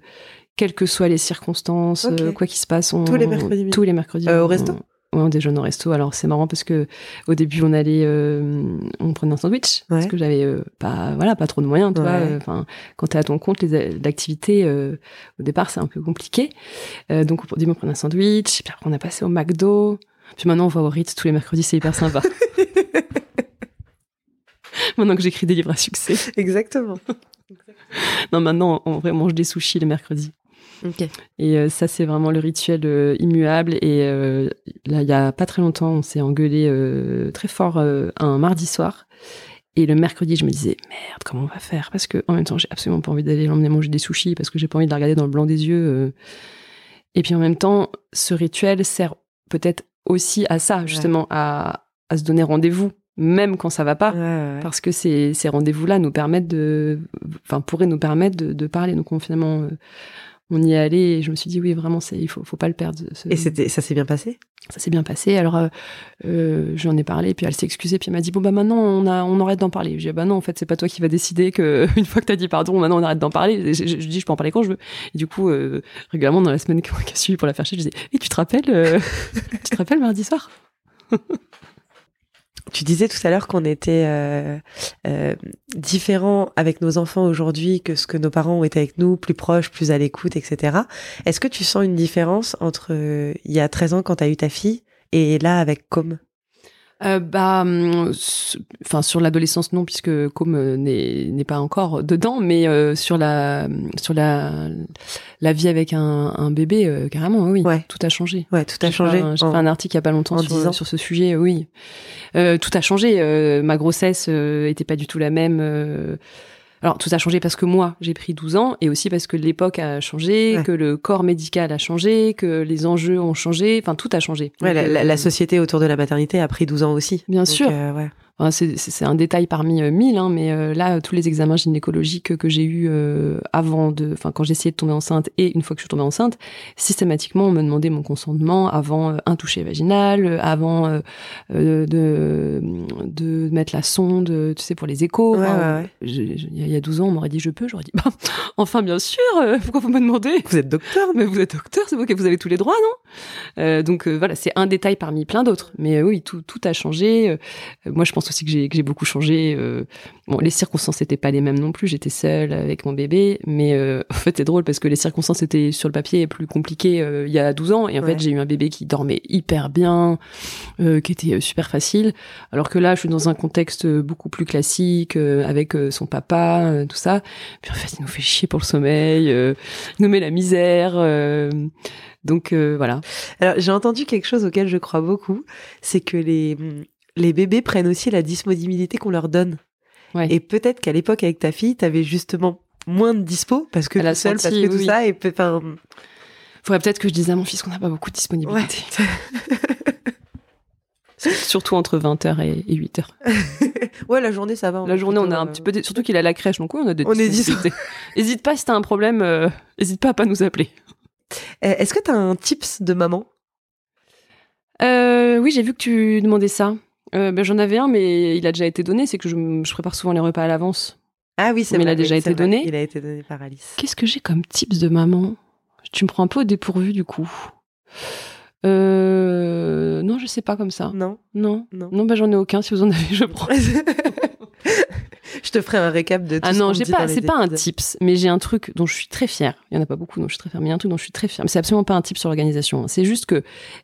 quelles que soient les circonstances okay. euh, quoi qu'il se passe on, tous les mercredis on, tous les mercredis au resto? Ouais, on déjeune au resto. Alors c'est marrant parce que au début on allait, euh, on prenait un sandwich ouais. parce que j'avais euh, pas, voilà, pas trop de moyens, ouais. vois. Enfin, quand t'es à ton compte, l'activité euh, au départ c'est un peu compliqué. donc au début on prenait un sandwich, puis après on a passé au McDo, puis maintenant on va au Ritz tous les mercredis, c'est hyper sympa. maintenant que j'écris des livres à succès. Exactement. non, maintenant on, on mange des sushis les mercredis. Okay. Et euh, ça, c'est vraiment le rituel euh, immuable. Et euh, là, il y a pas très longtemps, on s'est engueulé très fort un mardi soir. Et le mercredi, je me disais merde, comment on va faire? Parce que en même temps, j'ai absolument pas envie d'aller l'emmener manger des sushis parce que j'ai pas envie de la regarder dans le blanc des yeux. Et puis en même temps, ce rituel sert peut-être aussi à ça, justement, ouais. à, à se donner rendez-vous même quand ça va pas, ouais, ouais. parce que ces, ces rendez-vous-là nous permettent de, enfin pourraient nous permettre de, de parler. Donc on, finalement, euh, on y est allé et je me suis dit oui vraiment c'est il faut faut pas le perdre. Ce... Et c'était ça s'est bien passé? Ça s'est bien passé. Alors euh, euh, j'en ai parlé puis elle s'est excusée puis elle m'a dit bon bah maintenant on a on arrête d'en parler. J'ai dit bah non en fait c'est pas toi qui va décider que une fois que t'as dit pardon maintenant on arrête d'en parler. Je, je, je, dis je peux en parler quand je veux. Et du coup euh, régulièrement dans la semaine qui a suivi pour la faire chier je disais et tu te rappelles tu te rappelles mardi soir? Tu disais tout à l'heure qu'on était euh, euh, différents avec nos enfants aujourd'hui que ce que nos parents ont été avec nous, plus proches, plus à l'écoute, etc. Est-ce que tu sens une différence entre euh, il y a 13 ans quand tu as eu ta fille et là avec Com? Euh, bah, enfin sur l'adolescence non puisque Com euh, n'est n'est pas encore dedans, mais euh, sur la sur la la vie avec un, un bébé euh, carrément oui, ouais. tout a changé. Ouais, tout a changé. J'ai fait un article il y a pas longtemps sur, sur, ce sujet, oui. tout a changé. ma grossesse était pas du tout la même. Alors tout a changé parce que moi j'ai pris 12 ans et aussi parce que l'époque a changé, ouais. que le corps médical a changé, que les enjeux ont changé, enfin tout a changé. Ouais, Donc, la, la, société autour de la maternité a pris 12 ans aussi. Bien Donc, sûr. Euh, ouais. Enfin, c'est un détail parmi euh, mille, hein, mais euh, là, tous les examens gynécologiques que j'ai eus euh, avant de, enfin, quand j'essayais de tomber enceinte et une fois que je suis tombée enceinte, systématiquement, on me demandait mon consentement avant euh, un toucher vaginal, avant euh, de, de mettre la sonde, tu sais, pour les échos. Ouais, il y a 12 ans, on m'aurait dit je peux, j'aurais dit, bah, enfin, bien sûr, pourquoi vous me demandez? Vous êtes docteur Mais vous êtes docteur, c'est vous que vous avez tous les droits, non? Donc voilà, c'est un détail parmi plein d'autres. Mais oui, tout, tout a changé. moi, je pense aussi que j'ai beaucoup changé. Euh, bon, les circonstances n'étaient pas les mêmes non plus. J'étais seule avec mon bébé, mais euh, en fait c'est drôle parce que les circonstances étaient sur le papier plus compliquées euh, il y a 12 ans. Et en ouais. fait j'ai eu un bébé qui dormait hyper bien, qui était super facile. Alors que là je suis dans un contexte beaucoup plus classique avec son papa, tout ça. Puis en fait il nous fait chier pour le sommeil, il nous met la misère. donc voilà. Alors j'ai entendu quelque chose auquel je crois beaucoup, c'est que les les bébés prennent aussi la disponibilité qu'on leur donne. Ouais. Et peut-être qu'à l'époque, avec ta fille, t'avais justement moins de dispo parce que Elle a seule, senti, parce que oui. tout ça. Et enfin. Faudrait peut-être que je dise à mon fils qu'on n'a pas beaucoup de disponibilité. Ouais. Surtout entre 20h et 8h. ouais, la journée, ça va. La journée, on a un petit peu. Surtout qu'il a la crèche, donc oui, on a des on est. Hésite pas si t'as un problème, euh... hésite pas à pas nous appeler. Euh, Est-ce que t'as un tips de maman? Euh, Oui, j'ai vu que tu demandais ça. Euh, ben, J'en avais un, mais il a déjà été donné. C'est que je, je, prépare souvent les repas à l'avance. Ah oui, c'est Mais vrai, il a déjà oui, été donné. Il a été donné par Alice. Qu'est-ce que j'ai comme tips de maman? Tu me prends un peu au dépourvu du coup. Euh... Non, je sais pas comme ça. Non. Non. Non. Non, bah j'en ai aucun. Si vous en avez, je prends. Je te ferai un récap de tout Ah ce non, qu'on j'ai dit pas, c'est pas un tips, mais j'ai un truc dont je suis très fière. Il y en a pas beaucoup dont je suis très fière, mais il y a un truc dont je suis très fière. Mais c'est absolument pas un tip sur l'organisation. C'est juste que,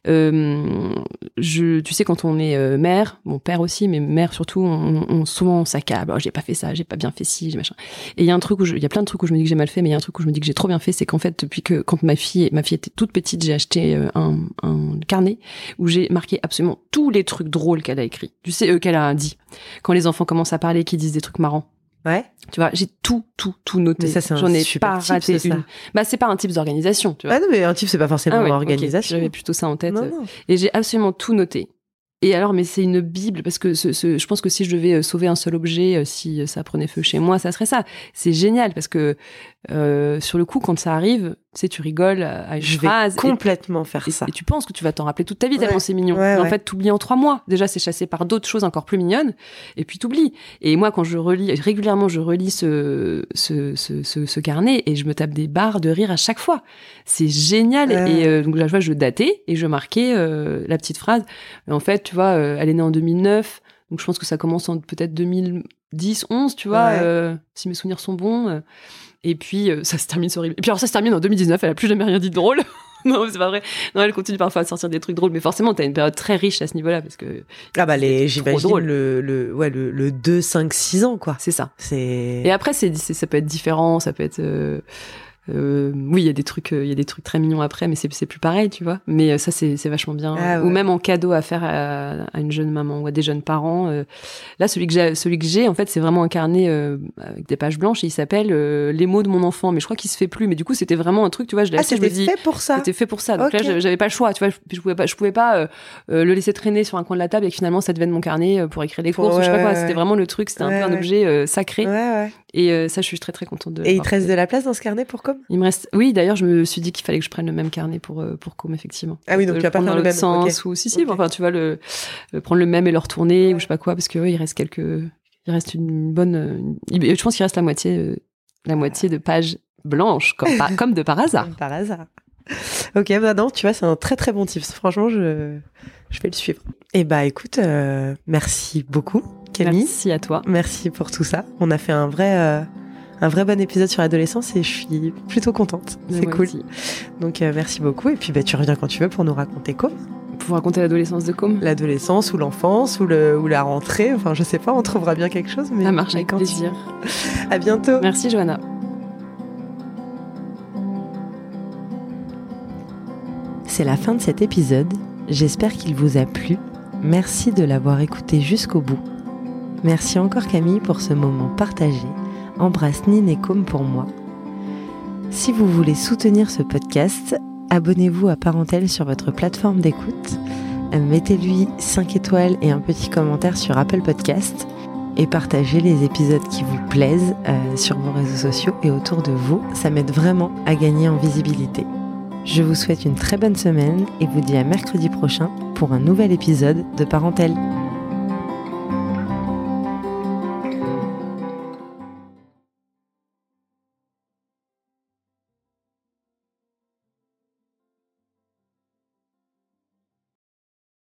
euh, je, tu sais, quand on est euh, mère, mon père aussi, mais mère surtout, on, on souvent on s'accable. Oh, j'ai pas fait ça, j'ai pas bien fait ci, j'ai machin. Et il y a un truc où il y a plein de trucs où je me dis que j'ai mal fait, mais il y a un truc où je me dis que j'ai trop bien fait, c'est qu'en fait, depuis que quand ma fille, ma fille était toute petite, j'ai acheté euh, un, un carnet où j'ai marqué absolument tous les trucs drôles qu'elle a écrits. Tu sais, euh, qu'elle a dit. Quand les enfants commencent à parler, qu'ils disent des trucs marrants. Ouais. Tu vois, j'ai tout, tout, tout noté. Mais ça, c'est un J'en ai pas raté ça. une. Bah, c'est pas un type d'organisation, tu vois. Ah non, mais un type, c'est pas forcément Ah ouais, organisation. J'avais plutôt ça en tête. Non, non. Et j'ai absolument tout noté. Et alors, mais c'est une bible parce que ce, ce- je pense que si je devais euh, sauver un seul objet, euh, si ça prenait feu chez moi, ça serait ça. C'est génial parce que euh, sur le coup, quand ça arrive, tu sais, tu rigoles à à une Je vais phrase. et- complètement faire et, ça. et tu penses que tu vas t'en rappeler toute ta vie tellement Ouais. c'est mignon. Ouais, Mais en fait, t'oublies en trois mois. Déjà, c'est chassé par d'autres choses encore plus mignonnes. Et puis t'oublies. Et moi, quand je relis régulièrement, je relis ce, ce, ce, ce, ce carnet et je me tape des barres de rire à chaque fois. C'est génial. Ouais. Et euh, donc là, je vois, je datais et je marquais euh, la petite phrase. En fait, tu vois, euh, elle est née en 2009. Donc je pense que ça commence en peut-être 2010, 11, tu vois, euh, si mes souvenirs sont bons. Et puis euh, ça se termine, horrible. Et puis alors ça se termine en 2019, elle a plus jamais rien dit de drôle. non, c'est pas vrai. Non, elle continue parfois à sortir des trucs drôles, mais forcément, t'as une période très riche à ce niveau-là parce que Ah bah, les, j'imagine le, le, ouais, le, le 2, 5, 6 ans, quoi. c'est ça. C'est. Et après, c'est, c'est- ça peut être différent, ça peut être. euh, euh, oui, il y a des trucs, euh, il y a des trucs très mignons après, mais c'est, plus pareil, tu vois. Mais euh, ça, c'est, vachement bien. Ah ouais. Ou même en cadeau à faire à, à une jeune maman ou à des jeunes parents. euh, là, celui que j'ai, celui que j'ai, en fait, c'est vraiment un carnet euh, avec des pages blanches et il s'appelle euh, Les mots de mon enfant. Mais je crois qu'il se fait plus. Mais du coup, c'était vraiment un truc, tu vois. Je l'ai Ah, acheté, je me c'était fait pour ça. C'était fait pour ça. Donc Ok. là, j'avais- pas le choix, tu vois. Je, je pouvais pas, je pouvais pas le laisser traîner sur un coin de la table et que finalement ça devienne mon carnet pour écrire les Pour- courses. ou je sais pas ouais, quoi. C'était vraiment le truc. C'était un peu un objet euh, sacré. Et euh, ça, je suis très très contente de. Et il te reste de la place dans ce carnet pour comme Il me reste. Oui, d'ailleurs, je me suis dit qu'il fallait que je prenne le même carnet pour euh, pour Com, effectivement. Ah oui, donc Euh, tu vas pas prendre faire le même, sens ou si si. Ok. Enfin, tu vois le prendre le même et le retourner Ouais. ou je sais pas quoi parce que il reste quelques. Il reste une bonne. une- Je pense qu'il reste la moitié euh, la moitié de pages blanches comme par- comme de par hasard. Comme par hasard. Ok, bah non, tu vois, c'est un très très bon tips. Franchement, je, je vais le suivre. Et bah écoute, euh, merci beaucoup, Camille. Merci à toi. Merci pour tout ça. On a fait un vrai, euh, un vrai bon épisode sur l'adolescence et je suis plutôt contente. C'est cool. aussi. Donc euh, merci beaucoup. Et puis bah, tu reviens quand tu veux pour nous raconter quoi Pour raconter l'adolescence de Com. L'adolescence ou l'enfance ou, le, ou la rentrée. Enfin, je sais pas, on trouvera bien quelque chose. Mais Ça marche avec quand tu- plaisir. À bientôt. Merci Johanna. C'est la fin de cet épisode. J'espère qu'il vous a plu. Merci de l'avoir écouté jusqu'au bout. Merci encore Camille pour ce moment partagé. Embrasse Nine et pour moi. Si vous voulez soutenir ce podcast, abonnez-vous à Parentèle sur votre plateforme d'écoute. Mettez-lui 5 étoiles et un petit commentaire sur Apple Podcast. Et partagez les épisodes qui vous plaisent euh, sur vos réseaux sociaux et autour de vous. Ça m'aide vraiment à gagner en visibilité. Je vous souhaite une très bonne semaine et vous dis à mercredi prochain pour un nouvel épisode de Parentèle.